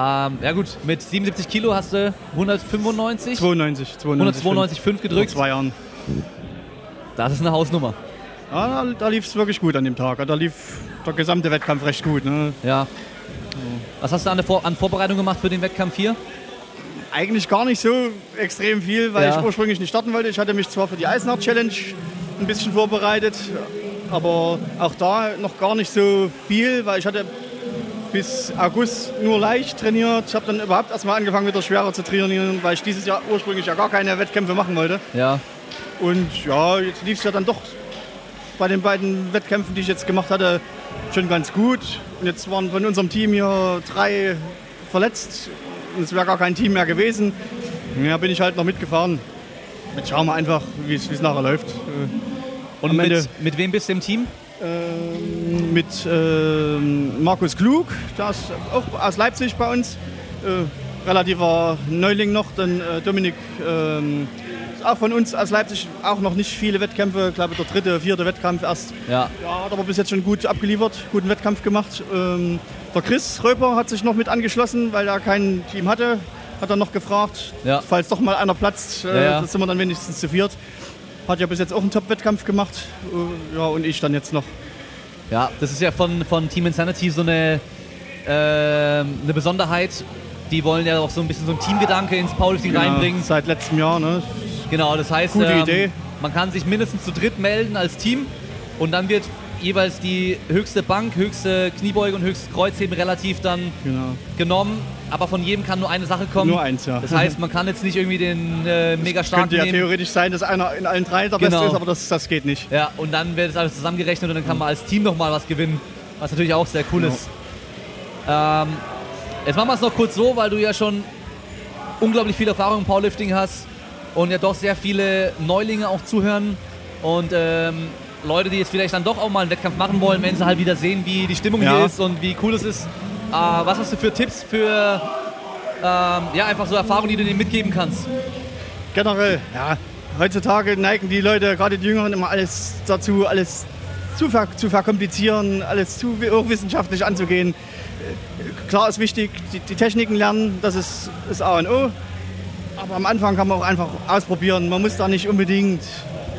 Speaker 2: Ähm, ja gut, mit 77 Kilo hast du 195,
Speaker 4: 92, 92.
Speaker 2: 192,5
Speaker 4: Vor
Speaker 2: gedrückt.
Speaker 4: zwei Jahren.
Speaker 2: Das ist eine Hausnummer.
Speaker 4: Ja, da, da lief es wirklich gut an dem Tag. Da lief der gesamte Wettkampf recht gut. Ne?
Speaker 2: Ja. Was hast du an, Vor an Vorbereitung gemacht für den Wettkampf hier?
Speaker 4: Eigentlich gar nicht so extrem viel, weil
Speaker 2: Ja.
Speaker 4: ich ursprünglich nicht starten wollte. Ich hatte mich zwar für die Eisenhardt Challenge ein bisschen vorbereitet, aber auch da noch gar nicht so viel, weil ich hatte bis August nur leicht trainiert. Ich habe dann überhaupt erstmal angefangen wieder schwerer zu trainieren, weil ich dieses Jahr ursprünglich ja gar keine Wettkämpfe machen wollte.
Speaker 2: Ja.
Speaker 4: Und ja, jetzt lief es ja dann doch bei den beiden Wettkämpfen, die ich jetzt gemacht hatte, schon ganz gut. Und jetzt waren von unserem Team hier drei verletzt. Und es wäre gar kein Team mehr gewesen. Ja, bin ich halt noch mitgefahren. Jetzt schauen wir einfach, wie es nachher läuft.
Speaker 2: Und
Speaker 4: Am
Speaker 2: mit, mit wem bist du im Team?
Speaker 4: Ähm, mit ähm, Markus Klug, der ist auch aus Leipzig bei uns. Äh, relativer Neuling noch. Dann äh, Dominik ähm, ist auch von uns aus Leipzig, auch noch nicht viele Wettkämpfe. Ich glaube, der dritte, vierte Wettkampf erst.
Speaker 2: Ja.
Speaker 4: Ja, hat aber bis jetzt schon gut abgeliefert, guten Wettkampf gemacht. Ähm, der Chris Röper hat sich noch mit angeschlossen, weil er kein Team hatte. Hat er noch gefragt,
Speaker 2: Ja.
Speaker 4: falls doch mal einer platzt, äh,
Speaker 2: Ja, ja.
Speaker 4: sind wir dann wenigstens zu viert. Hat ja bis jetzt auch einen Top-Wettkampf gemacht. Äh, ja, und ich dann jetzt noch.
Speaker 2: Ja, das ist ja von, von Team Insanity so eine, ähm, eine Besonderheit. Die wollen ja auch so ein bisschen so ein Teamgedanke ins Powerlifting reinbringen.
Speaker 4: Seit letztem Jahr, ne?
Speaker 2: Genau, das heißt,
Speaker 4: Gute
Speaker 2: ähm,
Speaker 4: Idee.
Speaker 2: man kann sich mindestens zu dritt melden als Team und dann wird jeweils die höchste Bank, höchste Kniebeuge und höchste Kreuzheben relativ dann
Speaker 4: Genau.
Speaker 2: genommen. Aber von jedem kann nur eine Sache kommen.
Speaker 4: Nur eins, ja.
Speaker 2: Das heißt, man kann jetzt nicht irgendwie den äh, mega starken
Speaker 4: Könnte ja
Speaker 2: nehmen.
Speaker 4: theoretisch sein, dass einer in allen drei der
Speaker 2: Genau.
Speaker 4: Beste ist, aber das, das geht nicht.
Speaker 2: Ja, und dann wird das alles zusammengerechnet und dann kann man als Team nochmal was gewinnen, was natürlich auch sehr cool
Speaker 4: Ja.
Speaker 2: ist. Ähm, jetzt machen wir es noch kurz so, weil du ja schon unglaublich viel Erfahrung im Powerlifting hast und ja doch sehr viele Neulinge auch zuhören und ähm, Leute, die jetzt vielleicht dann doch auch mal einen Wettkampf machen wollen, wenn sie halt wieder sehen, wie die Stimmung
Speaker 4: Ja.
Speaker 2: hier ist und wie cool es ist. Äh, was hast du für Tipps für ähm, ja, einfach so Erfahrungen, die du denen mitgeben kannst?
Speaker 4: Generell, ja. Heutzutage neigen die Leute, gerade die Jüngeren, immer alles dazu, alles zu, ver zu verkomplizieren, alles zu hochwissenschaftlich anzugehen. Klar ist wichtig, die, die Techniken lernen, das ist das A und O. Aber am Anfang kann man auch einfach ausprobieren. Man muss da nicht unbedingt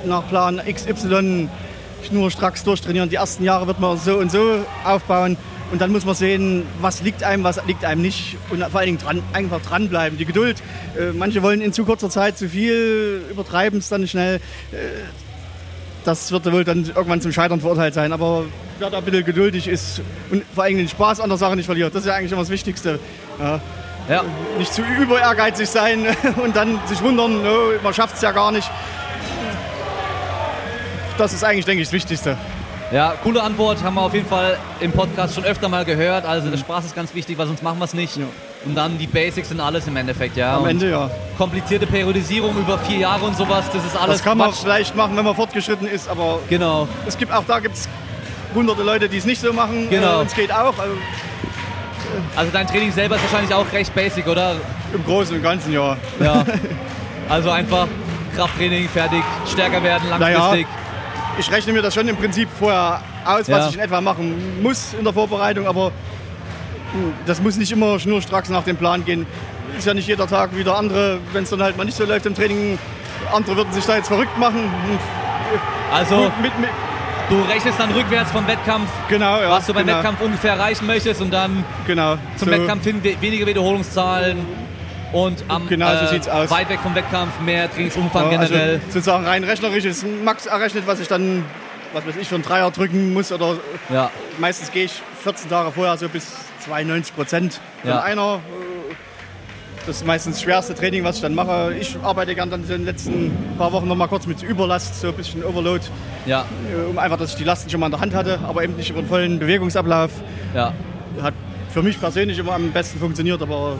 Speaker 4: nach Plan XY schnurstracks durchtrainieren. Die ersten Jahre wird man so und so aufbauen. Und dann muss man sehen, was liegt einem, was liegt einem nicht. Und vor allen Dingen dran, einfach dranbleiben. Die Geduld. Äh, manche wollen in zu kurzer Zeit zu viel, übertreiben es dann schnell. Äh, das wird wohl dann irgendwann zum Scheitern verurteilt sein. Aber wer da ein bisschen geduldig ist und vor allem den Spaß an der Sache nicht verliert, das ist ja eigentlich immer das Wichtigste. Ja
Speaker 2: Ja,
Speaker 4: nicht zu über ehrgeizig sein und dann sich wundern, oh, man schafft es ja gar nicht. Das ist eigentlich, denke ich, das Wichtigste.
Speaker 2: Ja, coole Antwort, haben wir auf jeden Fall im Podcast schon öfter mal gehört. Also der Spaß ist ganz wichtig, weil sonst machen wir es nicht.
Speaker 4: Ja.
Speaker 2: Und dann die Basics sind alles im Endeffekt, ja.
Speaker 4: Am
Speaker 2: Und
Speaker 4: Ende ja.
Speaker 2: Komplizierte Periodisierung über vier Jahre und sowas, das ist alles
Speaker 4: Das kann man
Speaker 2: Quatsch.
Speaker 4: vielleicht machen, wenn man fortgeschritten ist, aber
Speaker 2: Genau,
Speaker 4: es gibt auch da gibt es hunderte Leute, die es nicht so machen.
Speaker 2: Genau.
Speaker 4: Äh, es geht auch. Also
Speaker 2: also dein Training selber ist wahrscheinlich auch recht basic, oder?
Speaker 4: Im Großen und Ganzen ja.
Speaker 2: Ja. Also einfach Krafttraining, fertig, stärker werden,
Speaker 4: Naja,
Speaker 2: langfristig.
Speaker 4: Ich rechne mir das schon im Prinzip vorher aus, was
Speaker 2: Ja.
Speaker 4: ich in etwa machen muss in der Vorbereitung, aber hm, das muss nicht immer schnurstracks nach dem Plan gehen. Ist ja nicht jeder Tag wie der andere. Wenn es dann halt mal nicht so läuft im Training, andere würden sich da jetzt verrückt machen. Und
Speaker 2: Also
Speaker 4: mit, mit,
Speaker 2: du rechnest dann rückwärts vom Wettkampf,
Speaker 4: genau, ja,
Speaker 2: was du beim
Speaker 4: genau,
Speaker 2: Wettkampf ungefähr erreichen möchtest und dann
Speaker 4: Genau.
Speaker 2: zum
Speaker 4: so,
Speaker 2: Wettkampf hin we- weniger Wiederholungszahlen und am
Speaker 4: Genau so aus.
Speaker 2: weit weg vom Wettkampf mehr Trainingsumfang
Speaker 4: ja, also
Speaker 2: generell.
Speaker 4: sozusagen rein rechnerisch ist Max errechnet, was ich dann, was weiß ich, für einen Dreier drücken muss oder
Speaker 2: ja.
Speaker 4: meistens gehe ich 14 Tage vorher so bis 92 Prozent von
Speaker 2: Ja.
Speaker 4: einer. Äh, Das ist meistens das schwerste Training, was ich dann mache. Ich arbeite gern dann in den letzten paar Wochen noch mal kurz mit Überlast, so ein bisschen Overload,
Speaker 2: Ja,
Speaker 4: äh, um einfach, dass ich die Lasten schon mal in der Hand hatte, aber eben nicht über den vollen Bewegungsablauf.
Speaker 2: ja.
Speaker 4: Hat für mich persönlich immer am besten funktioniert, aber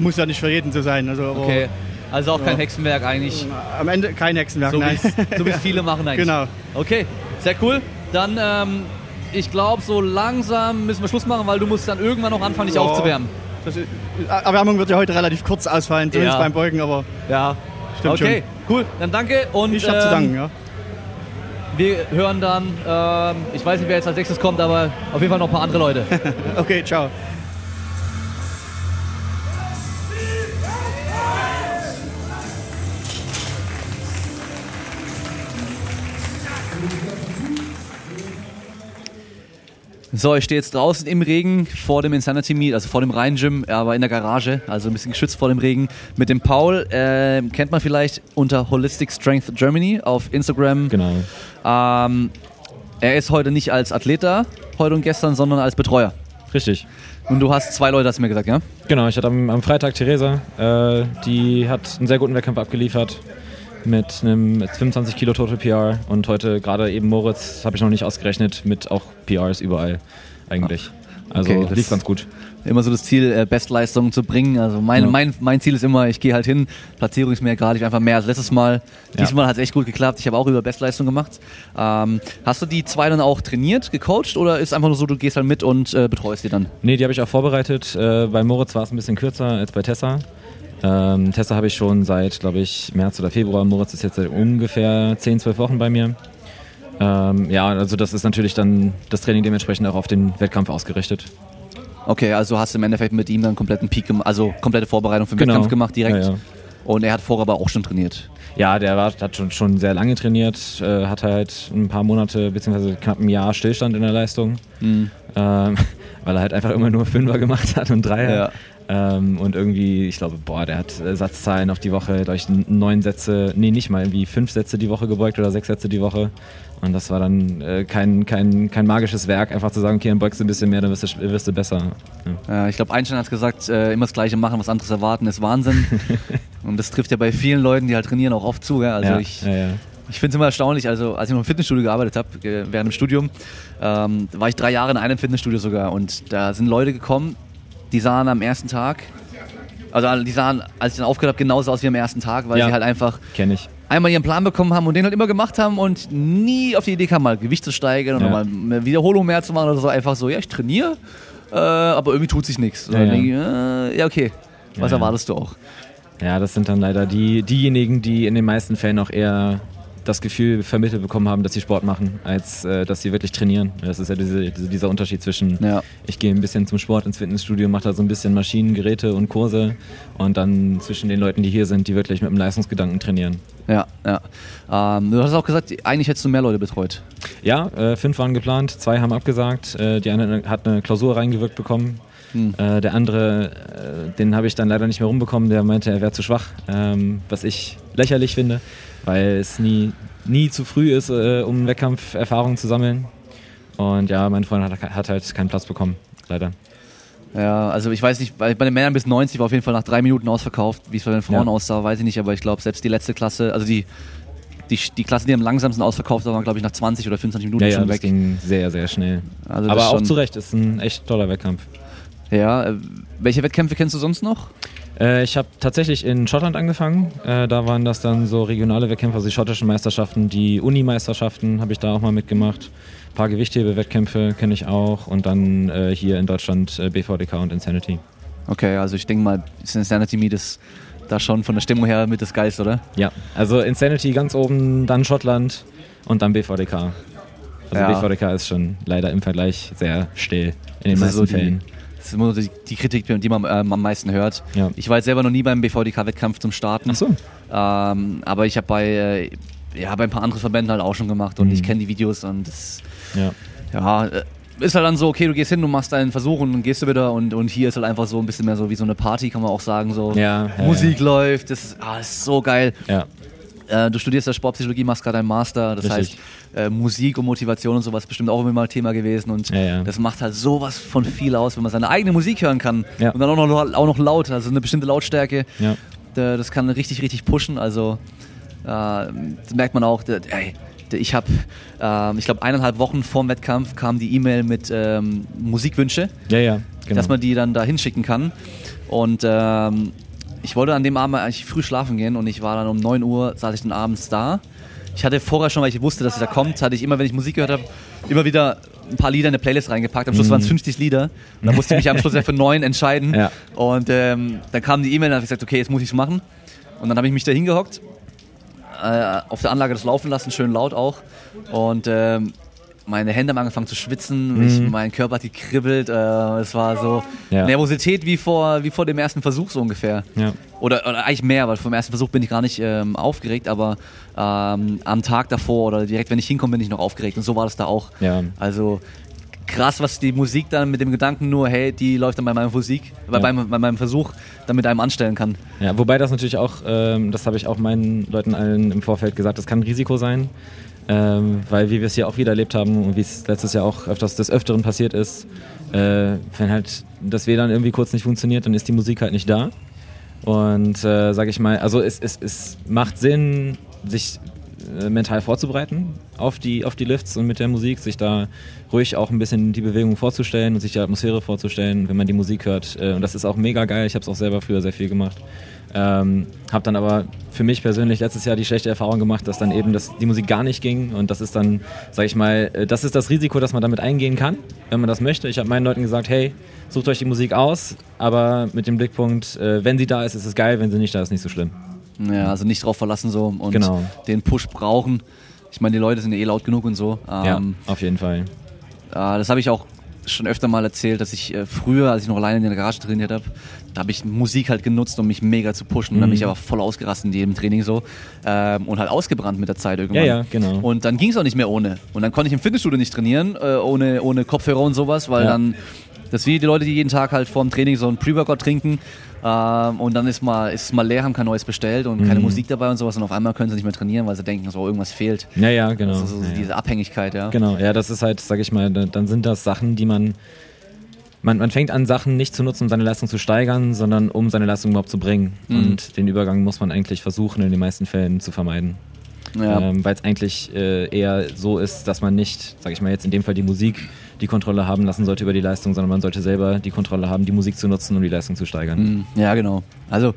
Speaker 4: muss ja nicht für jeden so sein. Also,
Speaker 2: Okay. Also auch kein
Speaker 4: Ja.
Speaker 2: Hexenwerk eigentlich.
Speaker 4: Am Ende kein Hexenwerk,
Speaker 2: So wie
Speaker 4: nein.
Speaker 2: so wie es viele machen eigentlich.
Speaker 4: Genau.
Speaker 2: Okay, sehr cool. Dann, ähm, ich glaube, so langsam müssen wir Schluss machen, weil du musst dann irgendwann noch anfangen, dich
Speaker 4: Ja.
Speaker 2: aufzuwärmen.
Speaker 4: Das ist, Erwärmung wird ja heute relativ kurz ausfallen, zumindest
Speaker 2: Ja.
Speaker 4: beim Beugen, aber
Speaker 2: Ja.
Speaker 4: stimmt
Speaker 2: Okay, cool. Dann danke und
Speaker 4: schon. Ich habe zu
Speaker 2: ähm,
Speaker 4: danken, ja.
Speaker 2: wir hören dann, ähm, ich weiß nicht, wer jetzt als nächstes kommt, aber auf jeden Fall noch ein paar andere Leute.
Speaker 4: Okay, ciao.
Speaker 2: So, ich stehe jetzt draußen im Regen vor dem Insanity Meet, also vor dem Rhein-Gym, aber in der Garage, also ein bisschen geschützt vor dem Regen. Mit dem Paul, äh, kennt man vielleicht unter Holistic Strength Germany auf Instagram.
Speaker 5: Genau.
Speaker 2: Ähm, er ist heute nicht als Athlet da, heute und gestern, sondern als Betreuer.
Speaker 5: Richtig.
Speaker 2: Und du hast zwei Leute, hast du mir gesagt, ja?
Speaker 5: Genau, ich hatte am, am Freitag Theresa, äh, die hat einen sehr guten Wettkampf abgeliefert mit einem 25 Kilo Total PR und heute gerade eben Moritz, habe ich noch nicht ausgerechnet, mit auch PRs überall eigentlich. Also
Speaker 2: Okay, das-
Speaker 5: lief ganz gut.
Speaker 2: Immer so das Ziel, äh, Bestleistungen zu bringen. Also mein,
Speaker 5: Ja.
Speaker 2: mein, mein Ziel ist immer, ich gehe halt hin, Platzierung ist mir egal, ich einfach mehr als letztes Mal.
Speaker 5: Ja.
Speaker 2: Diesmal hat es echt gut geklappt, ich habe auch über Bestleistung gemacht. Ähm, hast du die zwei dann auch trainiert, gecoacht oder ist einfach nur so, du gehst halt mit und äh, betreust die dann?
Speaker 5: Nee, die habe ich auch vorbereitet. Äh, bei Moritz war es ein bisschen kürzer als bei Tessa. Ähm, Tessa habe ich schon seit, glaube ich, März oder Februar. Moritz ist jetzt seit ungefähr 10, 12 Wochen bei mir. Ähm, ja, also das ist natürlich dann das Training dementsprechend auch auf den Wettkampf ausgerichtet.
Speaker 2: Okay, also hast du im Endeffekt mit ihm dann kompletten Peak, also komplette Vorbereitung für den
Speaker 5: Genau.
Speaker 2: Wettkampf gemacht direkt.
Speaker 5: Ja, ja.
Speaker 2: Und er hat vorher aber auch schon trainiert.
Speaker 5: Ja, der war, hat schon, schon sehr lange trainiert, äh, hatte halt ein paar Monate beziehungsweise knapp ein Jahr Stillstand in der Leistung,
Speaker 2: Mhm.
Speaker 5: ähm, weil er halt einfach immer nur Fünfer gemacht hat und Dreier.
Speaker 2: Ja.
Speaker 5: Ähm, und irgendwie, ich glaube, boah, der hat Satzzahlen auf die Woche durch neun Sätze, nee, nicht mal, irgendwie fünf Sätze die Woche gebeugt oder sechs Sätze die Woche. Und das war dann äh, kein, kein, kein magisches Werk, einfach zu sagen, okay, dann beugst du ein bisschen mehr, dann wirst du, wirst du besser. Ja.
Speaker 2: Äh, ich glaube, Einstein hat gesagt, äh, immer das Gleiche machen, was anderes erwarten, ist Wahnsinn. und das trifft ja bei vielen Leuten, die halt trainieren, auch oft zu. Also
Speaker 5: ja,
Speaker 2: ich,
Speaker 5: ja, ja.
Speaker 2: Ich finde es immer erstaunlich, also als ich noch im Fitnessstudio gearbeitet habe, äh, während dem Studium, ähm, war ich drei Jahre in einem Fitnessstudio sogar und da sind Leute gekommen, die sahen am ersten Tag, also die sahen, als ich dann aufgehört habe, genauso aus wie am ersten Tag, weil
Speaker 5: Ja.
Speaker 2: sie halt einfach
Speaker 5: ich.
Speaker 2: einmal ihren Plan bekommen haben und den halt immer gemacht haben und nie auf die Idee kamen, mal Gewicht zu steigern oder
Speaker 5: Ja.
Speaker 2: mal eine Wiederholung mehr zu machen oder so. Einfach so, ja, ich trainiere, äh, aber irgendwie tut sich nichts.
Speaker 5: Ja, ja.
Speaker 2: ich, äh, ja, okay, was erwartest du auch?
Speaker 5: Ja, das sind dann leider die, diejenigen, die in den meisten Fällen auch eher das Gefühl vermittelt bekommen haben, dass sie Sport machen, als äh, dass sie wirklich trainieren. Das ist ja diese, diese, dieser Unterschied zwischen,
Speaker 2: Ja.
Speaker 5: ich gehe ein bisschen zum Sport ins Fitnessstudio, mache da so ein bisschen Maschinen, Geräte und Kurse und dann zwischen den Leuten, die hier sind, die wirklich mit dem Leistungsgedanken trainieren.
Speaker 2: Ja, ja. Ähm, du hast auch gesagt, eigentlich hättest du mehr Leute betreut.
Speaker 5: Ja, äh, fünf waren geplant, zwei haben abgesagt. Äh, die eine hat eine Klausur reingewirkt bekommen.
Speaker 2: Hm.
Speaker 5: Äh, der andere, äh, den habe ich dann leider nicht mehr rumbekommen. Der meinte, er wäre zu schwach, ähm, was ich lächerlich finde, weil es nie, nie zu früh ist, äh, um Wettkampferfahrung zu sammeln. Und ja, mein Freund hat, hat halt keinen Platz bekommen, leider.
Speaker 2: Ja, also ich weiß nicht, bei, den Männern bis 90 war auf jeden Fall nach drei Minuten ausverkauft. Wie es bei den Frauen
Speaker 5: Ja.
Speaker 2: aussah, weiß ich nicht, aber ich glaube, selbst die letzte Klasse, also die, die, die Klasse, die am langsamsten ausverkauft war, waren, glaube ich, nach 20 oder 25 Minuten
Speaker 5: Ja, ja,
Speaker 2: schon
Speaker 5: das
Speaker 2: weg.
Speaker 5: ging sehr, sehr schnell.
Speaker 2: Also das
Speaker 5: Aber auch zu Recht, ist ein echt toller Wettkampf.
Speaker 2: Ja, äh, welche Wettkämpfe kennst du sonst noch?
Speaker 5: Äh, ich habe tatsächlich in Schottland angefangen. Äh, da waren das dann so regionale Wettkämpfe, also die schottischen Meisterschaften, die Unimeisterschaften habe ich da auch mal mitgemacht. Ein paar Gewichthebewettkämpfe kenne ich auch und dann äh, hier in Deutschland äh, BVDK und Insanity.
Speaker 2: Okay, also ich denke mal, Insanity Meet ist da schon von der Stimmung her mit das Geist, oder?
Speaker 5: Ja, also Insanity ganz oben, dann Schottland und dann BVDK. Also
Speaker 2: Ja.
Speaker 5: BVDK ist schon leider im Vergleich sehr still in den
Speaker 2: Das ist
Speaker 5: meisten
Speaker 2: so die-
Speaker 5: Fällen.
Speaker 2: Das ist immer die, die Kritik, die man ähm, am meisten hört.
Speaker 5: Ja.
Speaker 2: Ich war jetzt selber noch nie beim BVDK-Wettkampf zum Starten.
Speaker 5: Ach so.
Speaker 2: Ähm, aber ich habe bei, äh, ja, bei ein paar anderen Verbänden halt auch schon gemacht und
Speaker 5: Mhm.
Speaker 2: ich kenne die Videos und das,
Speaker 5: Ja.
Speaker 2: ja, äh, ist halt dann so, okay, du gehst hin, du machst deinen Versuch und dann gehst du wieder und, und hier ist halt einfach so ein bisschen mehr so wie so eine Party, kann man auch sagen, so
Speaker 5: Ja,
Speaker 2: Musik läuft, das ist, ah, das ist so geil.
Speaker 5: Ja.
Speaker 2: Äh, du studierst ja Sportpsychologie, machst gerade einen Master, das
Speaker 5: Richtig.
Speaker 2: heißt äh, Musik und Motivation und sowas bestimmt auch immer mal Thema gewesen und
Speaker 5: Ja, ja.
Speaker 2: das macht halt sowas von viel aus, wenn man seine eigene Musik hören kann
Speaker 5: Ja.
Speaker 2: und dann auch noch, auch noch laut, also eine bestimmte Lautstärke. Das kann richtig, richtig pushen. Also äh, das merkt man auch. Ey, ich habe, ähm, ich glaube, eineinhalb Wochen vorm Wettkampf kam die E-Mail mit ähm, Musikwünsche,
Speaker 5: Ja, ja, genau.
Speaker 2: dass man die dann da hinschicken kann. Und ähm, ich wollte an dem Abend eigentlich früh schlafen gehen und ich war dann um 9 Uhr, saß ich dann abends da. Ich hatte vorher schon, weil ich wusste, dass es da kommt, hatte ich immer, wenn ich Musik gehört habe, immer wieder ein paar Lieder in eine Playlist reingepackt. Am Schluss waren es 50 Lieder. Und dann musste ich mich am Schluss ja für neun entscheiden.
Speaker 5: Ja.
Speaker 2: Und ähm, dann kam die E-Mail und habe ich gesagt, okay, jetzt muss ich es machen. Und dann habe ich mich da hingehockt, äh, auf der Anlage das laufen lassen, schön laut auch. Und ähm, meine Hände haben angefangen zu schwitzen, ich, mein Körper hat gekribbelt. Äh, es war so
Speaker 5: Ja.
Speaker 2: Nervosität wie vor, wie vor dem ersten Versuch so ungefähr.
Speaker 5: Ja.
Speaker 2: Oder, oder eigentlich mehr, weil vom ersten Versuch bin ich gar nicht ähm, aufgeregt, aber ähm, am Tag davor oder direkt, wenn ich hinkomme, bin ich noch aufgeregt. Und so war das da auch.
Speaker 5: Ja.
Speaker 2: Also krass, was die Musik dann mit dem Gedanken nur, hey, die läuft dann bei meiner Musik, bei,
Speaker 5: Ja.
Speaker 2: meinem, bei meinem Versuch, dann mit einem anstellen kann.
Speaker 5: Ja, wobei das natürlich auch, ähm, das habe ich auch meinen Leuten allen im Vorfeld gesagt, das kann ein Risiko sein. Ähm, weil wie wir es hier auch wieder erlebt haben und wie es letztes Jahr auch öfters des Öfteren passiert ist, äh, wenn halt das WLAN irgendwie kurz nicht funktioniert, dann ist die Musik halt nicht da. Und äh, sage ich mal, also es, es, es macht Sinn, sich äh, mental vorzubereiten auf die, auf die Lifts und mit der Musik, sich da ruhig auch ein bisschen die Bewegung vorzustellen und sich die Atmosphäre vorzustellen, wenn man die Musik hört. Äh, und das ist auch mega geil. Ich habe es auch selber früher sehr viel gemacht. Ähm, habe dann aber für mich persönlich letztes Jahr die schlechte Erfahrung gemacht, dass dann eben das, die Musik gar nicht ging und das ist dann, sage ich mal, äh, das ist das Risiko, dass man damit eingehen kann, wenn man das möchte. Ich habe meinen Leuten gesagt, hey, sucht euch die Musik aus, aber mit dem Blickpunkt, äh, wenn sie da ist, ist es geil, wenn sie nicht da ist, nicht so schlimm.
Speaker 2: Ja, also nicht drauf verlassen so und
Speaker 5: Genau.
Speaker 2: den Push brauchen. Ich meine, die Leute sind ja eh laut genug und so.
Speaker 5: ja,
Speaker 2: Ähm,
Speaker 5: auf jeden Fall.
Speaker 2: Äh, das habe ich auch schon öfter mal erzählt, dass ich äh, früher, als ich noch alleine in der Garage trainiert habe, da habe ich Musik halt genutzt, um mich mega zu pushen. Und dann bin ich aber voll ausgerastet in jedem Training so ähm, und halt ausgebrannt mit der Zeit irgendwann.
Speaker 5: Ja, ja, genau.
Speaker 2: Und dann ging es auch nicht mehr ohne. Und dann konnte ich im Fitnessstudio nicht trainieren, äh, ohne, ohne Kopfhörer und sowas, weil
Speaker 5: Ja.
Speaker 2: dann, das ist wie die Leute, die jeden Tag halt vor dem Training so ein Pre-Workout trinken ähm, und dann ist mal, ist es mal leer, haben kein neues bestellt und keine Musik dabei und sowas und auf einmal können sie nicht mehr trainieren, weil sie denken, so irgendwas fehlt.
Speaker 5: Ja, ja, genau.
Speaker 2: Also so
Speaker 5: ja, ja.
Speaker 2: diese Abhängigkeit, ja.
Speaker 5: Genau, ja, das ist halt, sag ich mal, da- dann sind das Sachen, die man, man, man fängt an, Sachen nicht zu nutzen, um seine Leistung zu steigern, sondern um seine Leistung überhaupt zu bringen.
Speaker 2: Mhm.
Speaker 5: Und den Übergang muss man eigentlich versuchen, in den meisten Fällen zu vermeiden.
Speaker 2: Ja.
Speaker 5: Ähm, Weil es eigentlich äh, eher so ist, dass man nicht, sag ich mal jetzt in dem Fall die Musik, die Kontrolle haben lassen sollte über die Leistung, sondern man sollte selber die Kontrolle haben, die Musik zu nutzen, um die Leistung zu steigern.
Speaker 2: Mm, Ja, genau. Also,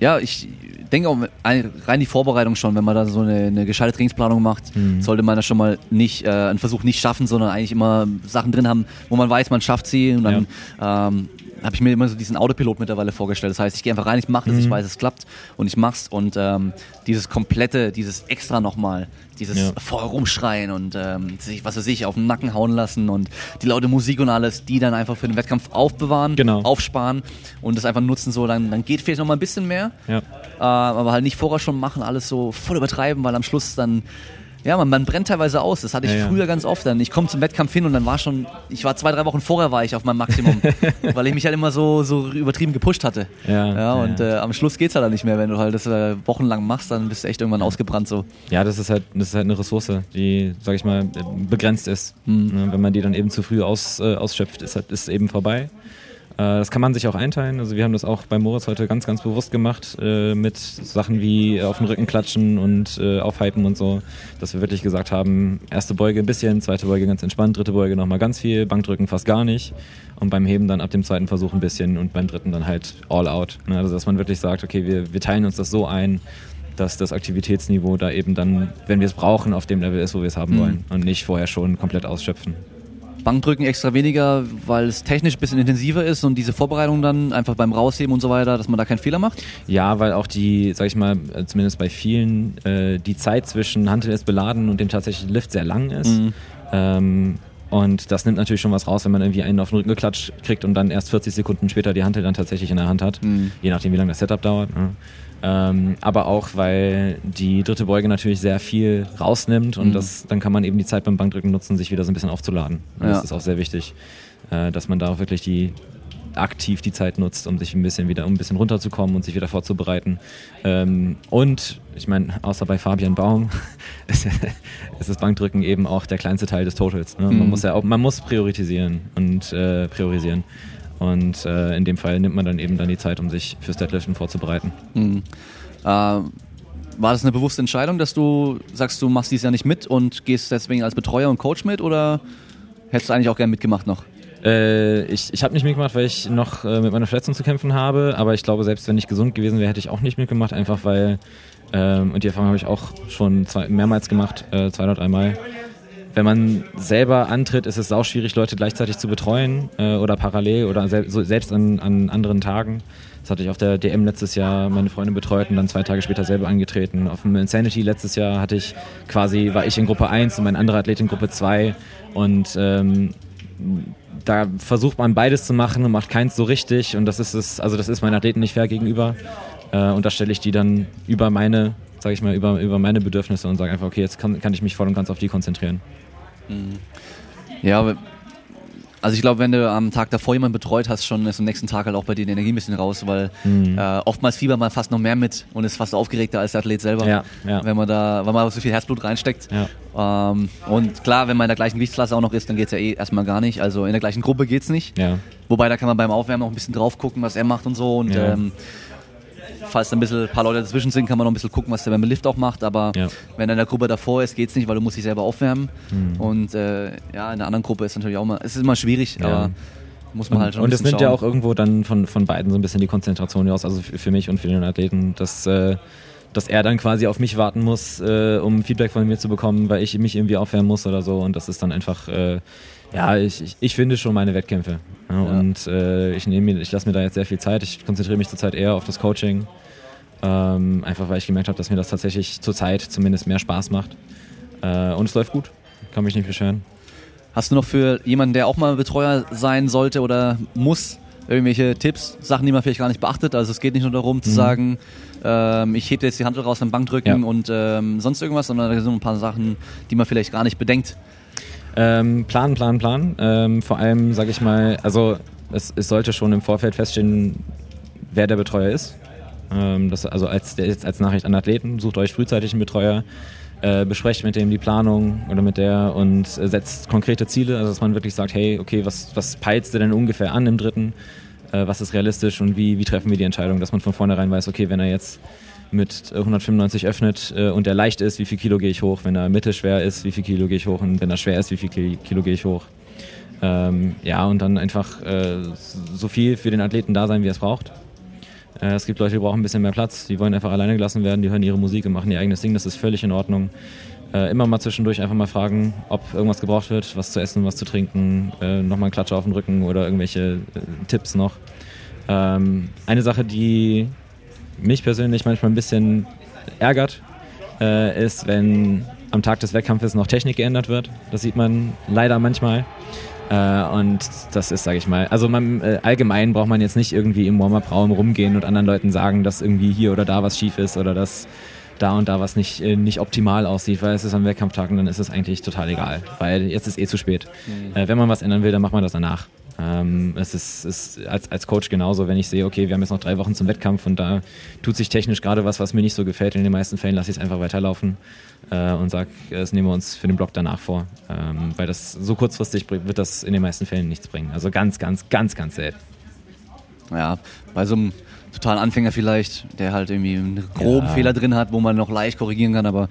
Speaker 2: ja, ich denke auch ein- rein die Vorbereitung schon, wenn man da so eine, eine gescheite Trainingsplanung macht,
Speaker 5: Mhm.
Speaker 2: sollte man da schon mal nicht, äh, einen Versuch nicht schaffen, sondern eigentlich immer Sachen drin haben, wo man weiß, man schafft sie und dann ähm, habe ich mir immer so diesen Autopilot mittlerweile vorgestellt. Das heißt, ich gehe einfach rein, ich mache es,
Speaker 5: Mhm.
Speaker 2: ich weiß, es klappt und ich mach's und ähm, dieses komplette, dieses extra nochmal, dieses
Speaker 5: Ja.
Speaker 2: vorher rumschreien und ähm, sich, was weiß ich, auf den Nacken hauen lassen und die laute Musik und alles, die dann einfach für den Wettkampf aufbewahren,
Speaker 5: Genau.
Speaker 2: aufsparen und das einfach nutzen, so dann, dann geht vielleicht noch mal ein bisschen mehr,
Speaker 5: Ja.
Speaker 2: äh, aber halt nicht vorher schon machen, alles so voll übertreiben, weil am Schluss dann, ja, man, man brennt teilweise aus. Das hatte ich
Speaker 5: Ja, ja.
Speaker 2: früher ganz oft. Dann ich komme zum Wettkampf hin und dann war schon, ich war zwei, drei Wochen vorher war ich auf meinem Maximum, weil ich mich halt immer so, so übertrieben gepusht hatte.
Speaker 5: Ja,
Speaker 2: ja
Speaker 5: ja,
Speaker 2: und
Speaker 5: ja.
Speaker 2: Äh, am Schluss geht's halt dann nicht mehr, wenn du halt das äh, wochenlang machst, dann bist du echt irgendwann ausgebrannt so.
Speaker 5: Ja, das ist halt, das ist halt eine Ressource, die, sag ich mal, begrenzt ist.
Speaker 2: Mhm.
Speaker 5: Ne, Wenn man die dann eben zu früh aus, äh, ausschöpft, ist halt, ist eben vorbei. Äh, das kann man sich auch einteilen. Also wir haben das auch bei Moritz heute ganz, ganz bewusst gemacht äh, mit Sachen wie auf den Rücken klatschen und äh, aufhypen und so, dass wir wirklich gesagt haben, erste Beuge ein bisschen, zweite Beuge ganz entspannt, dritte Beuge nochmal ganz viel, Bankdrücken fast gar nicht und beim Heben dann ab dem zweiten Versuch ein bisschen und beim dritten dann halt all out. Ne? Also dass man wirklich sagt, okay, wir, wir teilen uns das so ein, dass das Aktivitätsniveau da eben dann, wenn wir es brauchen, auf dem Level ist, wo wir es haben
Speaker 2: Mhm.
Speaker 5: wollen und nicht vorher schon komplett ausschöpfen.
Speaker 2: Bankdrücken extra weniger, weil es technisch ein bisschen intensiver ist und diese Vorbereitung dann einfach beim Rausheben und so weiter, dass man da keinen Fehler macht.
Speaker 5: Ja, weil auch die, sag ich mal, äh, zumindest bei vielen, äh, die Zeit zwischen Hantel ist beladen und dem tatsächlichen Lift sehr lang ist.
Speaker 2: Mhm.
Speaker 5: Ähm, und das nimmt natürlich schon was raus, wenn man irgendwie einen auf den Rücken geklatscht kriegt und dann erst 40 Sekunden später die Hantel dann tatsächlich in der Hand hat.
Speaker 2: Mhm.
Speaker 5: Je nachdem, wie lange das Setup dauert. Ne? Ähm, aber auch, weil die dritte Beuge natürlich sehr viel rausnimmt und
Speaker 2: Mhm.
Speaker 5: das, dann kann man eben die Zeit beim Bankdrücken nutzen, sich wieder so ein bisschen aufzuladen.
Speaker 2: Ja.
Speaker 5: Das ist auch sehr wichtig, äh, dass man da auch wirklich die aktiv die Zeit nutzt, um sich ein bisschen wieder, um ein bisschen runterzukommen und sich wieder vorzubereiten. Ähm, und ich meine, außer bei Fabian Baum ist, ist das Bankdrücken eben auch der kleinste Teil des Totals. Ne? Man
Speaker 2: Mhm.
Speaker 5: muss ja auch, man muss priorisieren und äh, priorisieren. Und äh, in dem Fall nimmt man dann eben dann die Zeit, um sich fürs Deadliften vorzubereiten.
Speaker 2: Mhm. Äh, war das eine bewusste Entscheidung, dass du sagst, du machst dieses Jahr nicht mit und gehst deswegen als Betreuer und Coach mit oder hättest du eigentlich auch gerne mitgemacht noch?
Speaker 5: Äh, ich ich habe nicht mitgemacht, weil ich noch äh, mit meiner Verletzung zu kämpfen habe, aber ich glaube, selbst wenn ich gesund gewesen wäre, hätte ich auch nicht mitgemacht, einfach weil, ähm, und die Erfahrung habe ich auch schon zwei, mehrmals gemacht, äh, zwei oder dreimal, wenn man selber antritt, ist es auch schwierig, Leute gleichzeitig zu betreuen äh, oder parallel oder sel so selbst an, an anderen Tagen. Das hatte ich auf der DM letztes Jahr meine Freundin betreut und dann zwei Tage später selber angetreten. Auf dem Insanity letztes Jahr hatte ich quasi, war ich in Gruppe 1 und mein anderer Athlet in Gruppe 2 und ähm, da versucht man beides zu machen und macht keins so richtig und das ist es, also das ist meinen Athleten nicht fair gegenüber äh, und da stelle ich die dann über meine, sage ich mal, über, über meine Bedürfnisse und sage einfach, okay, jetzt kann, kann ich mich voll und ganz auf die konzentrieren.
Speaker 2: Ja, aber also ich glaube, wenn du am Tag davor jemanden betreut hast, schon ist am nächsten Tag halt auch bei dir die Energie ein bisschen raus, weil
Speaker 5: Mhm.
Speaker 2: äh, oftmals fiebert man fast noch mehr mit und ist fast aufgeregter als der Athlet selber,
Speaker 5: Ja, ja.
Speaker 2: wenn man da, weil man so viel Herzblut reinsteckt.
Speaker 5: Ja.
Speaker 2: Ähm, und klar, wenn man in der gleichen Gewichtsklasse auch noch ist, dann geht's ja eh erstmal gar nicht. Also in der gleichen Gruppe geht's nicht.
Speaker 5: Ja.
Speaker 2: Wobei da kann man beim Aufwärmen auch ein bisschen drauf gucken, was er macht und so. Und
Speaker 5: Ja.
Speaker 2: ähm, falls ein bisschen ein paar Leute dazwischen sind, kann man noch ein bisschen gucken, was der beim Lift auch macht. Aber
Speaker 5: Ja.
Speaker 2: wenn er in der Gruppe davor ist, geht's nicht, weil du musst dich selber aufwärmen.
Speaker 5: Mhm.
Speaker 2: Und äh, ja, in der anderen Gruppe ist natürlich auch mal, es ist immer schwierig,
Speaker 5: Ja.
Speaker 2: aber muss man
Speaker 5: Und,
Speaker 2: halt schon
Speaker 5: und es nimmt ja auch irgendwo dann von, von beiden so ein bisschen die Konzentration raus, also für, für mich und für den Athleten, dass, äh, dass er dann quasi auf mich warten muss, äh, um Feedback von mir zu bekommen, weil ich mich irgendwie aufwärmen muss oder so. Und das ist dann einfach, äh, ja, ich, ich, ich finde schon meine Wettkämpfe. Ja,
Speaker 2: Ja.
Speaker 5: Und äh, ich nehme mir, ich lasse mir da jetzt sehr viel Zeit. Ich konzentriere mich zurzeit eher auf das Coaching. Ähm, einfach weil ich gemerkt habe, dass mir das tatsächlich zurzeit zumindest mehr Spaß macht. Äh, und es läuft gut. Kann mich nicht beschweren.
Speaker 2: Hast du noch für jemanden, der auch mal Betreuer sein sollte oder muss, irgendwelche Tipps, Sachen, die man vielleicht gar nicht beachtet? Also es geht nicht nur darum zu
Speaker 5: Mhm.
Speaker 2: sagen, ähm, ich hebe jetzt die Handel raus beim Bankdrücken
Speaker 5: Ja.
Speaker 2: und ähm, sonst irgendwas, sondern da sind ein paar Sachen, die man vielleicht gar nicht bedenkt.
Speaker 5: Ähm, plan, plan, plan. Ähm, vor allem, sage ich mal, also es, es sollte schon im Vorfeld feststehen, wer der Betreuer ist. Ähm, das, also als, als Nachricht an Athleten, sucht euch frühzeitig einen Betreuer, äh, besprecht mit dem die Planung oder mit der und äh, setzt konkrete Ziele, also dass man wirklich sagt, hey, okay, was, was peilst du denn ungefähr an im dritten? Äh, was ist realistisch und wie, wie treffen wir die Entscheidung, dass man von vornherein weiß, okay, wenn er jetzt mit äh, 195 öffnet äh, und der leicht ist, wie viel Kilo gehe ich hoch? Wenn er mittelschwer ist, wie viel Kilo gehe ich hoch? Und wenn er schwer ist, wie viel Ki- Kilo gehe ich hoch? Ähm, ja, und dann einfach äh, so viel für den Athleten da sein, wie er es braucht. Äh, es gibt Leute, die brauchen ein bisschen mehr Platz, die wollen einfach alleine gelassen werden, die hören ihre Musik und machen ihr eigenes Ding, das ist völlig in Ordnung. Äh, immer mal zwischendurch einfach mal fragen, ob irgendwas gebraucht wird, was zu essen, was zu trinken, äh, nochmal ein Klatscher auf den Rücken oder irgendwelche äh, Tipps noch. Ähm, eine Sache, die mich persönlich manchmal ein bisschen ärgert, äh, ist, wenn am Tag des Wettkampfes noch Technik geändert wird. Das sieht man leider manchmal. Äh, und das ist, sage ich mal, also man, äh, allgemein braucht man jetzt nicht irgendwie im Warm-Up-Raum rumgehen und anderen Leuten sagen, dass irgendwie hier oder da was schief ist oder dass da und da was nicht, äh, nicht optimal aussieht, weil es ist am Wettkampftag und dann ist es eigentlich total egal, weil jetzt ist eh zu spät. Äh, wenn man was ändern will, dann macht man das danach. Ähm, es ist, ist als, als Coach genauso, wenn ich sehe, okay, wir haben jetzt noch drei Wochen zum Wettkampf und da tut sich technisch gerade was, was mir nicht so gefällt. In den meisten Fällen lasse ich es einfach weiterlaufen äh, und sage, das nehmen wir uns für den Block danach vor. Ähm, weil das so kurzfristig wird das in den meisten Fällen nichts bringen. Also ganz, ganz, ganz, ganz selten.
Speaker 2: Ja, bei so einem totalen Anfänger vielleicht, der halt irgendwie einen groben
Speaker 5: Ja.
Speaker 2: Fehler drin hat, wo man noch leicht korrigieren kann, aber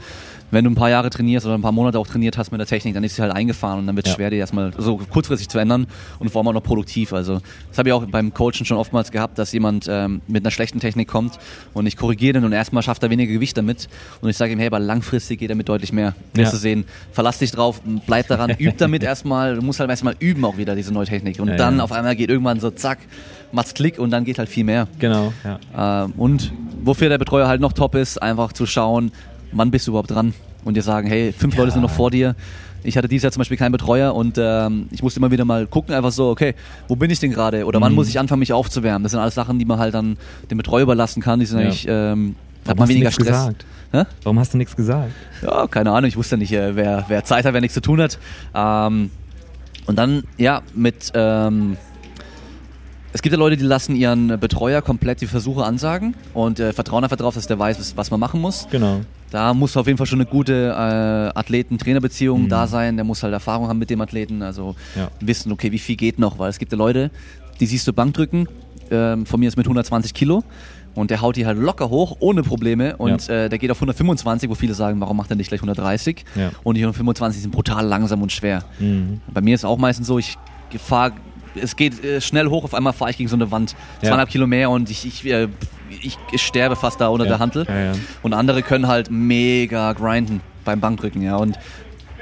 Speaker 2: wenn du ein paar Jahre trainierst oder ein paar Monate auch trainiert hast mit der Technik, dann ist sie halt eingefahren und dann wird es
Speaker 5: Ja.
Speaker 2: schwer, die erstmal so kurzfristig zu ändern und vor allem auch noch produktiv. Also das habe ich auch beim Coachen schon oftmals gehabt, dass jemand ähm, mit einer schlechten Technik kommt und ich korrigiere den und erstmal schafft er weniger Gewicht damit und ich sage ihm, hey, aber langfristig geht er mit deutlich mehr. Wirst
Speaker 5: Ja.
Speaker 2: du sehen, verlass dich drauf, bleib daran, üb damit erstmal, du musst halt erstmal üben auch wieder diese neue Technik und
Speaker 5: Ja,
Speaker 2: dann auf einmal geht irgendwann so zack, macht's Klick und dann geht halt viel mehr.
Speaker 5: Genau, ja.
Speaker 2: Ähm, und wofür der Betreuer halt noch top ist, einfach zu schauen, wann bist du überhaupt dran und dir sagen, hey, fünf Leute sind noch vor dir. Ich hatte dieses Jahr zum Beispiel keinen Betreuer und ähm, ich musste immer wieder mal gucken, einfach so, okay, wo bin ich denn gerade oder wann
Speaker 5: Mhm.
Speaker 2: muss ich anfangen, mich aufzuwärmen? Das sind alles Sachen, die man halt dann dem Betreuer überlassen kann. Die sind
Speaker 5: Ja.
Speaker 2: eigentlich, ähm, hat
Speaker 5: Warum
Speaker 2: man
Speaker 5: hast du
Speaker 2: weniger
Speaker 5: nichts
Speaker 2: Stress.
Speaker 5: Gesagt?
Speaker 2: Hä?
Speaker 5: Warum hast du nichts gesagt?
Speaker 2: Ja, keine Ahnung, ich wusste nicht, äh, wer, wer Zeit hat, wer nichts zu tun hat. Ähm, und dann, ja, mit, ähm, es gibt ja Leute, die lassen ihren Betreuer komplett die Versuche ansagen und äh, vertrauen einfach darauf, dass der weiß, was, was man machen muss.
Speaker 5: Genau.
Speaker 2: Da muss auf jeden Fall schon eine gute äh, Athleten-Trainer-Beziehung
Speaker 5: Mhm.
Speaker 2: da sein. Der muss halt Erfahrung haben mit dem Athleten, also
Speaker 5: Ja.
Speaker 2: wissen, okay, wie viel geht noch, weil es gibt ja Leute, die siehst du Bankdrücken, ähm, von mir ist mit 120 Kilo und der haut die halt locker hoch, ohne Probleme und äh, der geht auf 125, wo viele sagen, warum macht er nicht gleich 130?
Speaker 5: Ja.
Speaker 2: Und die 125 sind brutal langsam und schwer.
Speaker 5: Mhm.
Speaker 2: Bei mir ist auch meistens so, ich fahre, es geht äh, schnell hoch, auf einmal fahre ich gegen so eine Wand,
Speaker 5: Ja.
Speaker 2: zweieinhalb Kilo mehr und ich, ich, äh, ich, ich sterbe fast da unter
Speaker 5: Ja.
Speaker 2: der Hantel.
Speaker 5: Ja.
Speaker 2: Und andere können halt mega grinden beim Bankdrücken, ja. Und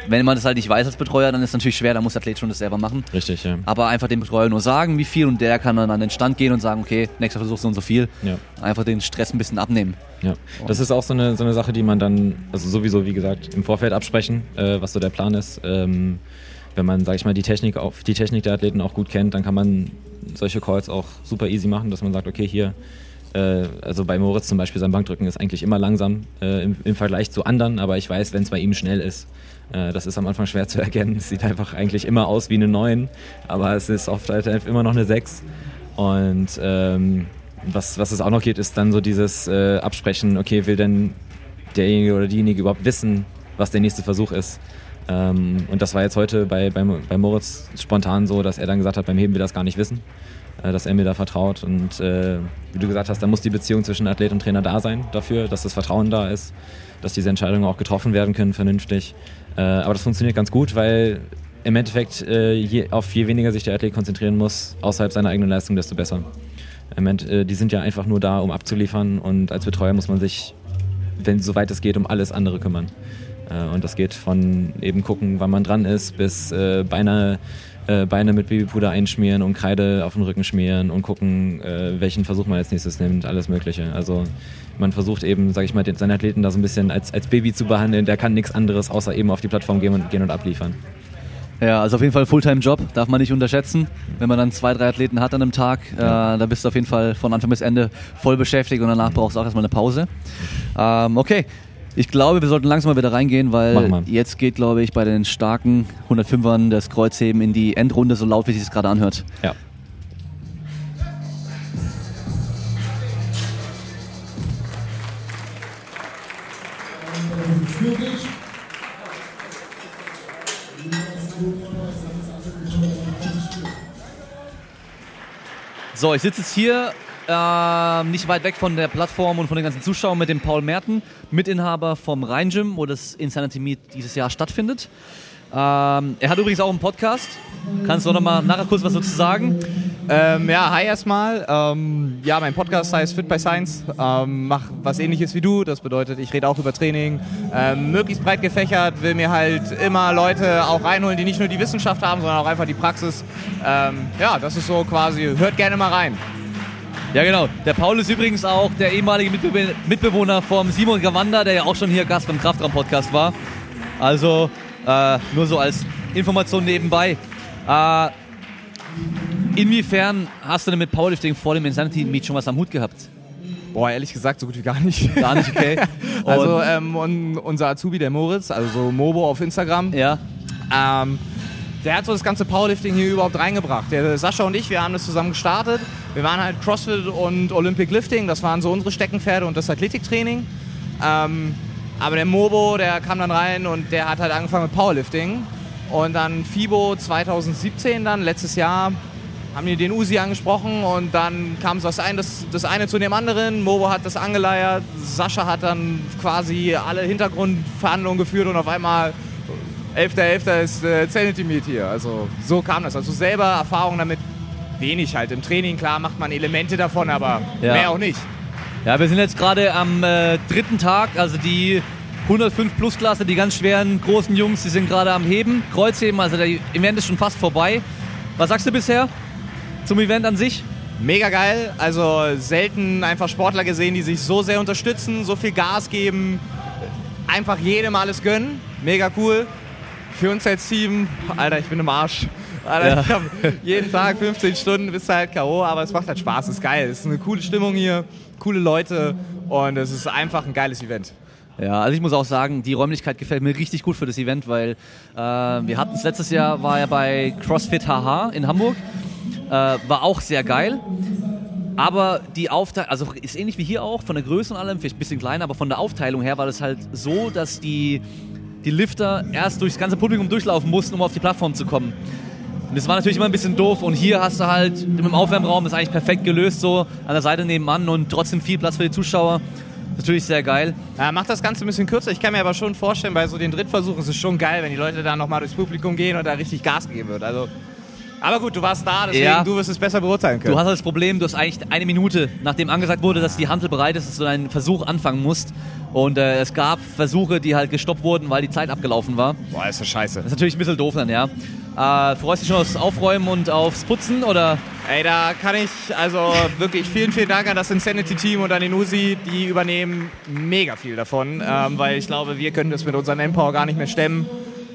Speaker 2: wenn man das halt nicht weiß als Betreuer, dann ist es natürlich schwer, dann muss der Athlet schon das selber machen.
Speaker 5: Richtig, ja.
Speaker 2: Aber einfach dem Betreuer nur sagen, wie viel und der kann dann an den Stand gehen und sagen, okay, nächster Versuch so und so viel.
Speaker 5: Ja.
Speaker 2: Einfach den Stress ein bisschen abnehmen.
Speaker 5: Ja, das ist auch so eine, so eine Sache, die man dann, also sowieso, wie gesagt, im Vorfeld absprechen, äh, was so der Plan ist. Ähm, wenn man, sag ich mal, die Technik, auf, die Technik der Athleten auch gut kennt, dann kann man solche Calls auch super easy machen, dass man sagt, okay, hier, also bei Moritz zum Beispiel, sein Bankdrücken ist eigentlich immer langsam äh, im, im, Vergleich zu anderen, aber ich weiß, wenn es bei ihm schnell ist, äh, das ist am Anfang schwer zu erkennen. Es sieht einfach eigentlich immer aus wie eine 9, aber es ist oft halt immer noch eine 6. Und ähm, was, was es auch noch geht, ist dann so dieses äh, Absprechen, okay, will denn derjenige oder diejenige überhaupt wissen, was der nächste Versuch ist. Ähm, und das war jetzt heute bei, bei, bei Moritz spontan so, dass er dann gesagt hat, beim Heben will das gar nicht wissen, äh, dass er mir da vertraut. Und äh, wie du gesagt hast, da muss die Beziehung zwischen Athlet und Trainer da sein dafür, dass das Vertrauen da ist, dass diese Entscheidungen auch getroffen werden können vernünftig. Äh, aber das funktioniert ganz gut, weil im Endeffekt äh, je, auf je weniger sich der Athlet konzentrieren muss, außerhalb seiner eigenen Leistung, desto besser. Im Endeffekt, äh, die sind ja einfach nur da, um abzuliefern und als Betreuer muss man sich, wenn soweit es geht, um alles andere kümmern. Äh, und das geht von eben gucken, wann man dran ist, bis äh, Beine, äh, Beine mit Babypuder einschmieren und Kreide auf den Rücken schmieren und gucken, äh, welchen Versuch man als nächstes nimmt, alles Mögliche. Also man versucht eben, sage ich mal, seinen Athleten da so ein bisschen als, als Baby zu behandeln. Der kann nichts anderes, außer eben auf die Plattform gehen und, gehen und abliefern.
Speaker 2: Ja, also auf jeden Fall Fulltime-Job, darf man nicht unterschätzen. Wenn man dann zwei, drei Athleten hat an einem Tag, äh, da bist du auf jeden Fall von Anfang bis Ende voll beschäftigt und danach brauchst du auch erstmal eine Pause. Ähm, okay, ich glaube, wir sollten langsam mal wieder reingehen, weil jetzt geht, glaube ich, bei den starken 105ern das Kreuzheben in die Endrunde, so laut wie sich das gerade anhört.
Speaker 5: Ja.
Speaker 2: So, ich sitze jetzt hier äh, nicht weit weg von der Plattform und von den ganzen Zuschauern mit dem Paul Merten, Mitinhaber vom Rhein Gym, wo das Insanity Meet dieses Jahr stattfindet. Ähm, er hat übrigens auch einen Podcast. Kannst du noch mal nachher kurz was dazu sagen?
Speaker 6: Ähm, ja, hi erstmal. Ähm, ja, mein Podcast heißt Fit by Science. Ähm, mach was ähnliches wie du. Das bedeutet, ich rede auch über Training. Ähm, möglichst breit gefächert, will mir halt immer Leute auch reinholen, die nicht nur die Wissenschaft haben, sondern auch einfach die Praxis. Ähm, ja, das ist so quasi, hört gerne mal rein.
Speaker 2: Ja, genau. Der Paul ist übrigens auch der ehemalige Mitbe Mitbewohner vom Simon Gawanda, der ja auch schon hier Gast beim Kraftraum-Podcast war. Also äh, nur so als Information nebenbei. Äh, inwiefern hast du denn mit Powerlifting vor dem Insanity Meet schon was am Hut gehabt?
Speaker 6: Boah, ehrlich gesagt, so gut wie gar nicht.
Speaker 2: Gar nicht, okay.
Speaker 6: also ähm, unser Azubi, der Moritz, also Mobo auf Instagram.
Speaker 2: Ja.
Speaker 6: Ähm, der hat so das ganze Powerlifting hier überhaupt reingebracht. Der Sascha und ich, wir haben das zusammen gestartet. Wir waren halt CrossFit und Olympic Lifting, das waren so unsere Steckenpferde und das Athletiktraining. Ähm, aber der Mobo, der kam dann rein und der hat halt angefangen mit Powerlifting. Und dann FIBO 2017 dann, letztes Jahr, haben die den Usi angesprochen und dann kam das, ein, das, das eine zu dem anderen. Mobo hat das angeleiert, Sascha hat dann quasi alle Hintergrundverhandlungen geführt und auf einmal 11.11. ist äh, Sanity Meet hier. Also so kam das. Also selber Erfahrung damit wenig halt. Im Training, klar, macht man Elemente davon, aber ja. mehr auch nicht.
Speaker 2: Ja, wir sind jetzt gerade am äh, dritten Tag, also die 105 Plus Klasse, die ganz schweren großen Jungs, die sind gerade am Heben, Kreuzheben, also der Event ist schon fast vorbei. Was sagst du bisher zum Event an sich?
Speaker 6: Mega geil, also selten einfach Sportler gesehen, die sich so sehr unterstützen, so viel Gas geben, einfach jedem alles gönnen. Mega cool. Für uns als Team, Alter, ich bin im Arsch. Alter, ja. ich hab jeden Tag 15 Stunden, bist halt K.O., aber es macht halt Spaß, es ist geil. Es ist eine coole Stimmung hier, coole Leute und es ist einfach ein geiles Event.
Speaker 2: Ja, also ich muss auch sagen, die Räumlichkeit gefällt mir richtig gut für das Event, weil äh, wir hatten es letztes Jahr, war ja bei CrossFit HH in Hamburg, äh, war auch sehr geil. Aber die Aufteilung, also ist ähnlich wie hier auch, von der Größe und allem, vielleicht ein bisschen kleiner, aber von der Aufteilung her war das halt so, dass die, die Lifter erst durchs ganze Publikum durchlaufen mussten, um auf die Plattform zu kommen. Und das war natürlich immer ein bisschen doof und hier hast du halt dem Aufwärmraum ist eigentlich perfekt gelöst, so an der Seite nebenan und trotzdem viel Platz für die Zuschauer. Natürlich sehr geil.
Speaker 6: Ja, macht das Ganze ein bisschen kürzer. Ich kann mir aber schon vorstellen, bei so den Drittversuchen ist es schon geil, wenn die Leute da nochmal durchs Publikum gehen und da richtig Gas geben wird. Also Aber gut, du warst da, deswegen
Speaker 2: Ja.
Speaker 6: du wirst es besser beurteilen können.
Speaker 2: Du hast das Problem, du hast eigentlich eine Minute, nachdem angesagt wurde, dass die Handel bereit ist, dass du deinen Versuch anfangen musst. Und äh, es gab Versuche, die halt gestoppt wurden, weil die Zeit abgelaufen war.
Speaker 6: Boah, ist das scheiße.
Speaker 2: Das ist natürlich ein bisschen doof dann, ja. Äh, freust du dich schon aufs Aufräumen und aufs Putzen oder?
Speaker 6: Ey, da kann ich also wirklich vielen, vielen Dank an das Insanity-Team und an den Usi. Die übernehmen mega viel davon, ähm, weil ich glaube, wir können das mit unserem Empower gar nicht mehr stemmen.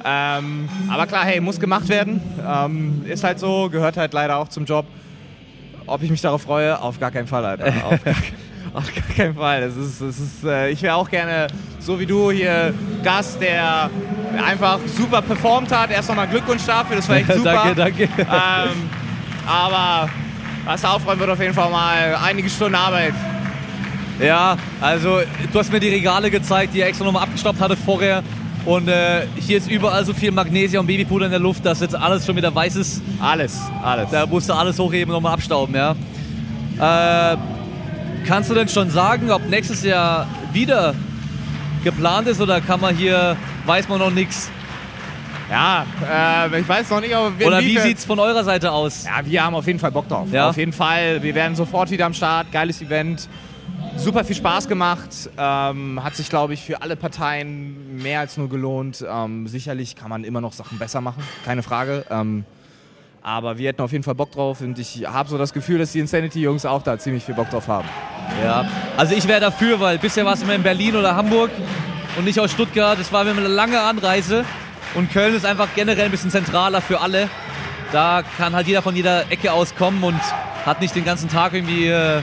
Speaker 6: Ähm, aber klar, hey, muss gemacht werden. Ähm, ist halt so, gehört halt leider auch zum Job. Ob ich mich darauf freue? Auf gar keinen Fall, Alter. Auf gar, auf gar keinen Fall. Es ist, es ist, äh, ich wäre auch gerne, so wie du hier, Gast, der einfach super performt hat. Erst nochmal Glückwunsch dafür, das war echt super.
Speaker 2: danke, danke.
Speaker 6: Ähm, aber das Aufräumen wird auf jeden Fall mal einige Stunden Arbeit.
Speaker 2: Ja, also du hast mir die Regale gezeigt, die er extra nochmal abgestoppt hatte vorher. Und äh, hier ist überall so viel Magnesium und Babypuder in der Luft, dass jetzt alles schon wieder weiß ist.
Speaker 6: Alles, alles.
Speaker 2: Da musst du alles hochheben und nochmal abstauben, ja. Äh, kannst du denn schon sagen, ob nächstes Jahr wieder geplant ist oder kann man hier, weiß man noch nichts?
Speaker 6: Ja, äh, ich weiß noch nicht, aber wir,
Speaker 2: Oder wie sieht's von eurer Seite aus?
Speaker 6: Ja, wir haben auf jeden Fall Bock drauf.
Speaker 2: Ja.
Speaker 6: Auf jeden Fall. Wir werden sofort wieder am Start. Geiles Event. Super viel Spaß gemacht. Ähm, hat sich, glaube ich, für alle Parteien mehr als nur gelohnt. Ähm, sicherlich kann man immer noch Sachen besser machen. Keine Frage. Ähm, aber wir hätten auf jeden Fall Bock drauf und ich habe so das Gefühl, dass die Insanity-Jungs auch da ziemlich viel Bock drauf haben.
Speaker 2: Ja, also ich wäre dafür, weil bisher war es immer in Berlin oder Hamburg und nicht aus Stuttgart. Das war immer eine lange Anreise und Köln ist einfach generell ein bisschen zentraler für alle. Da kann halt jeder von jeder Ecke aus kommen und hat nicht den ganzen Tag irgendwie äh,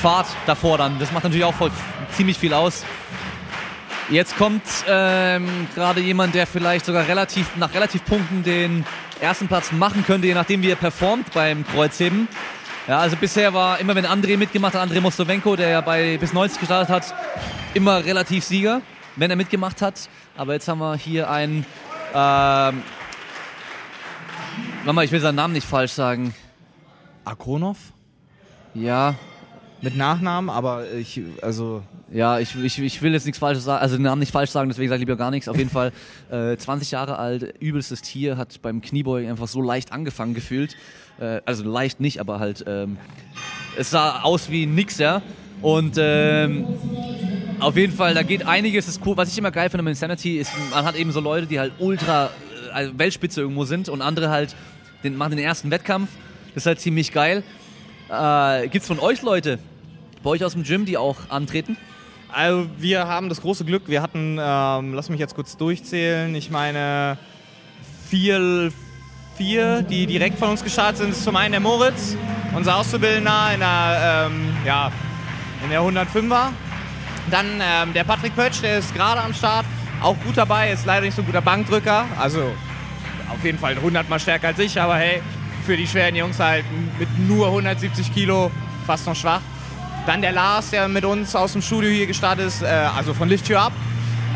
Speaker 2: Fahrt davor dann. Das macht natürlich auch voll, ziemlich viel aus. Jetzt kommt ähm, gerade jemand, der vielleicht sogar relativ nach relativ Punkten den ersten Platz machen könnte, je nachdem wie er performt beim Kreuzheben. Ja, also bisher war immer, wenn André mitgemacht hat, André Mostovenko, der ja bei bis 90 gestartet hat, immer relativ Sieger, wenn er mitgemacht hat. Aber jetzt haben wir hier einen, ähm, Mama, ich will seinen Namen nicht falsch sagen.
Speaker 6: Akonov?
Speaker 2: Ja,
Speaker 6: Mit Nachnamen, aber ich, also
Speaker 2: Ja, ich, ich, ich will jetzt nichts Falsches sagen, also den Namen nicht falsch sagen, deswegen sage ich lieber gar nichts. Auf jeden Fall äh, 20 Jahre alt, übelstes Tier, hat beim Kniebeugen einfach so leicht angefangen gefühlt. Äh, also leicht nicht, aber halt, ähm, es sah aus wie nix, ja. Und ähm, auf jeden Fall, da geht einiges, ist cool. Was ich immer geil finde mit Insanity ist, man hat eben so Leute, die halt ultra äh, also Weltspitze irgendwo sind und andere halt den, machen den ersten Wettkampf. Das ist halt ziemlich geil. Äh, gibt's von euch Leute, bei euch aus dem Gym, die auch antreten?
Speaker 6: Also wir haben das große Glück, wir hatten, ähm, lass mich jetzt kurz durchzählen, ich meine vier, vier, die direkt von uns gestartet sind. Ist zum einen der Moritz, unser Auszubildender in der, ähm, ja, in der 105er. Dann ähm, der Patrick Pötsch, der ist gerade am Start, auch gut dabei, ist leider nicht so ein guter Bankdrücker, also auf jeden Fall 100 mal stärker als ich, aber hey, für die schweren Jungs halt mit nur 170 Kilo fast noch schwach. Dann der Lars, der mit uns aus dem Studio hier gestartet ist, äh, also von You Up.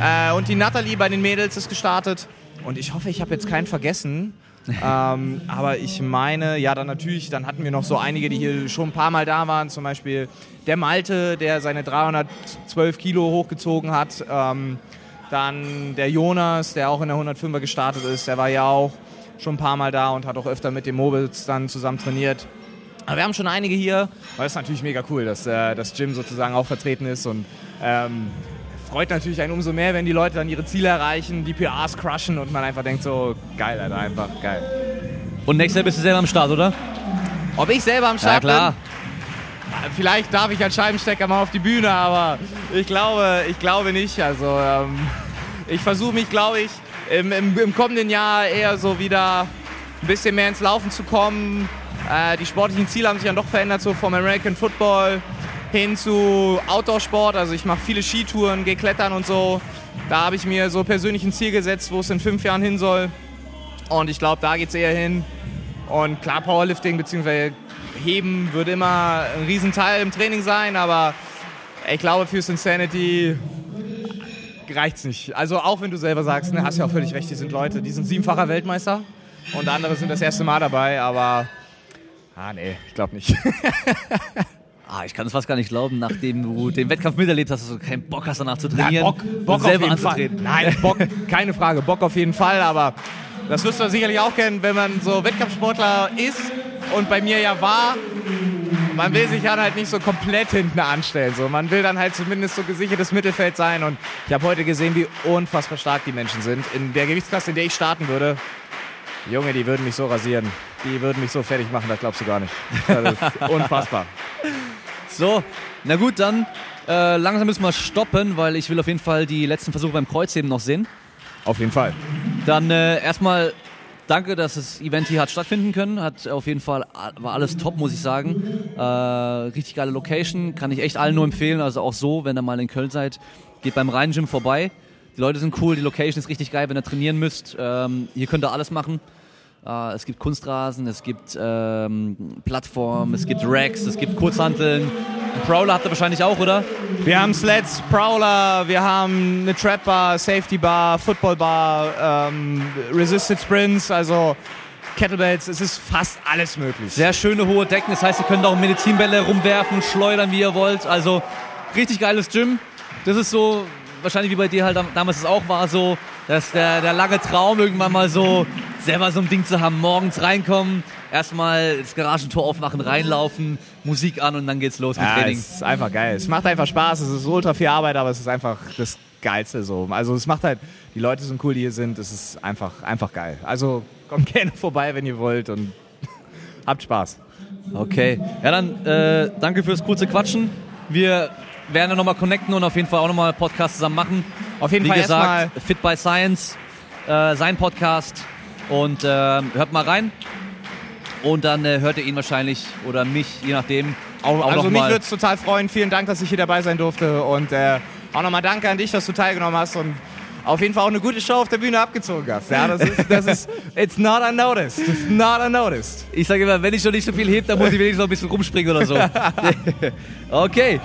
Speaker 6: Äh, und die Natalie bei den Mädels ist gestartet. Und ich hoffe, ich habe jetzt keinen vergessen. ähm, aber ich meine, ja, dann natürlich, dann hatten wir noch so einige, die hier schon ein paar Mal da waren. Zum Beispiel der Malte, der seine 312 Kilo hochgezogen hat. Ähm, dann der Jonas, der auch in der 105er gestartet ist. Der war ja auch schon ein paar Mal da und hat auch öfter mit dem Moritz dann zusammen trainiert. Aber wir haben schon einige hier, weil es ist natürlich mega cool, dass äh, das Gym sozusagen auch vertreten ist und ähm, freut natürlich einen umso mehr, wenn die Leute dann ihre Ziele erreichen, die PRs crushen und man einfach denkt so, geil, Alter, einfach geil.
Speaker 2: Und nächstes Jahr bist du selber am Start, oder?
Speaker 6: Ob ich selber am
Speaker 2: Ja,
Speaker 6: Start
Speaker 2: klar.
Speaker 6: bin? Vielleicht darf ich als Scheibenstecker mal auf die Bühne, aber ich glaube, ich glaube nicht. Also ähm, ich versuche mich, glaube ich, im, im, im kommenden Jahr eher so wieder ein bisschen mehr ins Laufen zu kommen. Äh, die sportlichen Ziele haben sich dann doch verändert, so vom American Football hin zu Outdoor-Sport. Also ich mache viele Skitouren, gehe klettern und so. Da habe ich mir so persönlich ein Ziel gesetzt, wo es in fünf Jahren hin soll. Und ich glaube, da geht es eher hin. Und klar, Powerlifting bzw. Heben würde immer ein Riesenteil im Training sein, aber ich glaube, fürs Insanity reicht's nicht. Also auch wenn du selber sagst, ne, hast ja auch völlig recht, die sind Leute, die sind siebenfacher Weltmeister und andere sind das erste Mal dabei, aber ah nee, ich glaube nicht.
Speaker 2: Ah, ich kann es fast gar nicht glauben, nachdem du den Wettkampf miterlebt hast, dass du keinen Bock hast, danach zu trainieren
Speaker 6: Bock,
Speaker 2: und
Speaker 6: Bock auf
Speaker 2: selber
Speaker 6: jeden Fall. Nein, Bock, keine Frage, Bock auf jeden Fall, aber Das wirst du sicherlich auch kennen, wenn man so Wettkampfsportler ist und bei mir ja war. Man will sich dann halt nicht so komplett hinten anstellen. So. Man will dann halt zumindest so gesichertes Mittelfeld sein. Und ich habe heute gesehen, wie unfassbar stark die Menschen sind. In der Gewichtsklasse, in der ich starten würde, Junge, die würden mich so rasieren. Die würden mich so fertig machen, das glaubst du gar nicht. Das ist unfassbar.
Speaker 2: So, na gut, dann äh, langsam müssen wir stoppen, weil ich will auf jeden Fall die letzten Versuche beim Kreuzheben noch sehen.
Speaker 6: Auf jeden Fall.
Speaker 2: Dann äh, erstmal danke, dass das Event hier hat stattfinden können. Hat auf jeden Fall war alles top, muss ich sagen. Äh, richtig geile Location, kann ich echt allen nur empfehlen. Also auch so, wenn ihr mal in Köln seid, geht beim Rhein Gym vorbei. Die Leute sind cool, die Location ist richtig geil, wenn ihr trainieren müsst. Ähm, hier könnt ihr alles machen. Äh, es gibt Kunstrasen, es gibt ähm, Plattformen, es gibt Racks, es gibt Kurzhanteln. Einen Prowler habt ihr wahrscheinlich auch, oder?
Speaker 6: Wir haben Sleds, Prowler, wir haben eine Trap Bar, Safety Bar, Football Bar, ähm, Resisted Sprints, also Kettlebells, es ist fast alles möglich.
Speaker 2: Sehr schöne hohe Decken, das heißt, ihr könnt auch Medizinbälle rumwerfen, schleudern, wie ihr wollt. Also richtig geiles Gym. Das ist so, wahrscheinlich wie bei dir halt damals es auch war, so, dass der, der lange Traum irgendwann mal so selber so ein Ding zu haben, morgens reinkommen, erstmal das Garagentor aufmachen, reinlaufen, Musik an und dann geht's los mit
Speaker 6: ja,
Speaker 2: Training.
Speaker 6: Es ist einfach geil. Es macht einfach Spaß, es ist ultra viel Arbeit, aber es ist einfach das Geilste so. Also es macht halt, die Leute sind cool, die hier sind, es ist einfach, einfach geil. Also kommt gerne vorbei, wenn ihr wollt und habt Spaß.
Speaker 2: Okay, ja dann äh, danke fürs kurze Quatschen. Wir werden dann nochmal connecten und auf jeden Fall auch nochmal Podcast zusammen machen.
Speaker 6: Auf jeden
Speaker 2: Wie
Speaker 6: Fall
Speaker 2: gesagt, Fit by Science, äh, sein Podcast. Und äh, hört mal rein. Und dann äh, hört ihr ihn wahrscheinlich oder mich, je nachdem.
Speaker 6: Auch,
Speaker 2: auch
Speaker 6: also mich würde es total freuen. Vielen Dank, dass ich hier dabei sein durfte. Und äh, auch nochmal danke an dich, dass du teilgenommen hast und auf jeden Fall auch eine gute Show auf der Bühne abgezogen hast. Ja, das ist, das ist, it's not unnoticed. It's not unnoticed.
Speaker 2: Ich sage immer, wenn ich schon nicht so viel heb, dann muss ich wenigstens noch ein bisschen rumspringen oder so. okay.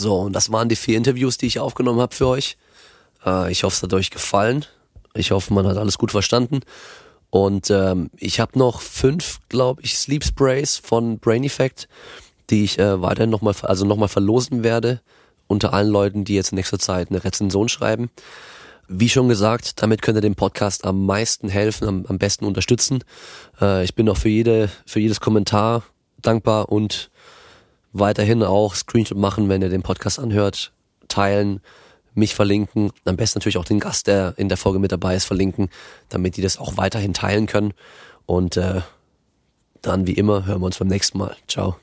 Speaker 1: So, und das waren die vier Interviews, die ich aufgenommen habe für euch. Äh, ich hoffe, es hat euch gefallen. Ich hoffe, man hat alles gut verstanden. Und ähm, ich habe noch fünf, glaube ich, Sleep Sprays von Brain Effect, die ich äh, weiterhin nochmal, also nochmal verlosen werde unter allen Leuten, die jetzt in nächster Zeit eine Rezension schreiben. Wie schon gesagt, damit könnt ihr dem Podcast am meisten helfen, am, am besten unterstützen. Äh, ich bin auch für jede, für jedes Kommentar dankbar und weiterhin auch Screenshot machen, wenn ihr den Podcast anhört, teilen, mich verlinken, am besten natürlich auch den Gast, der in der Folge mit dabei ist, verlinken, damit die das auch weiterhin teilen können. Und äh, dann wie immer hören wir uns beim nächsten Mal. Ciao.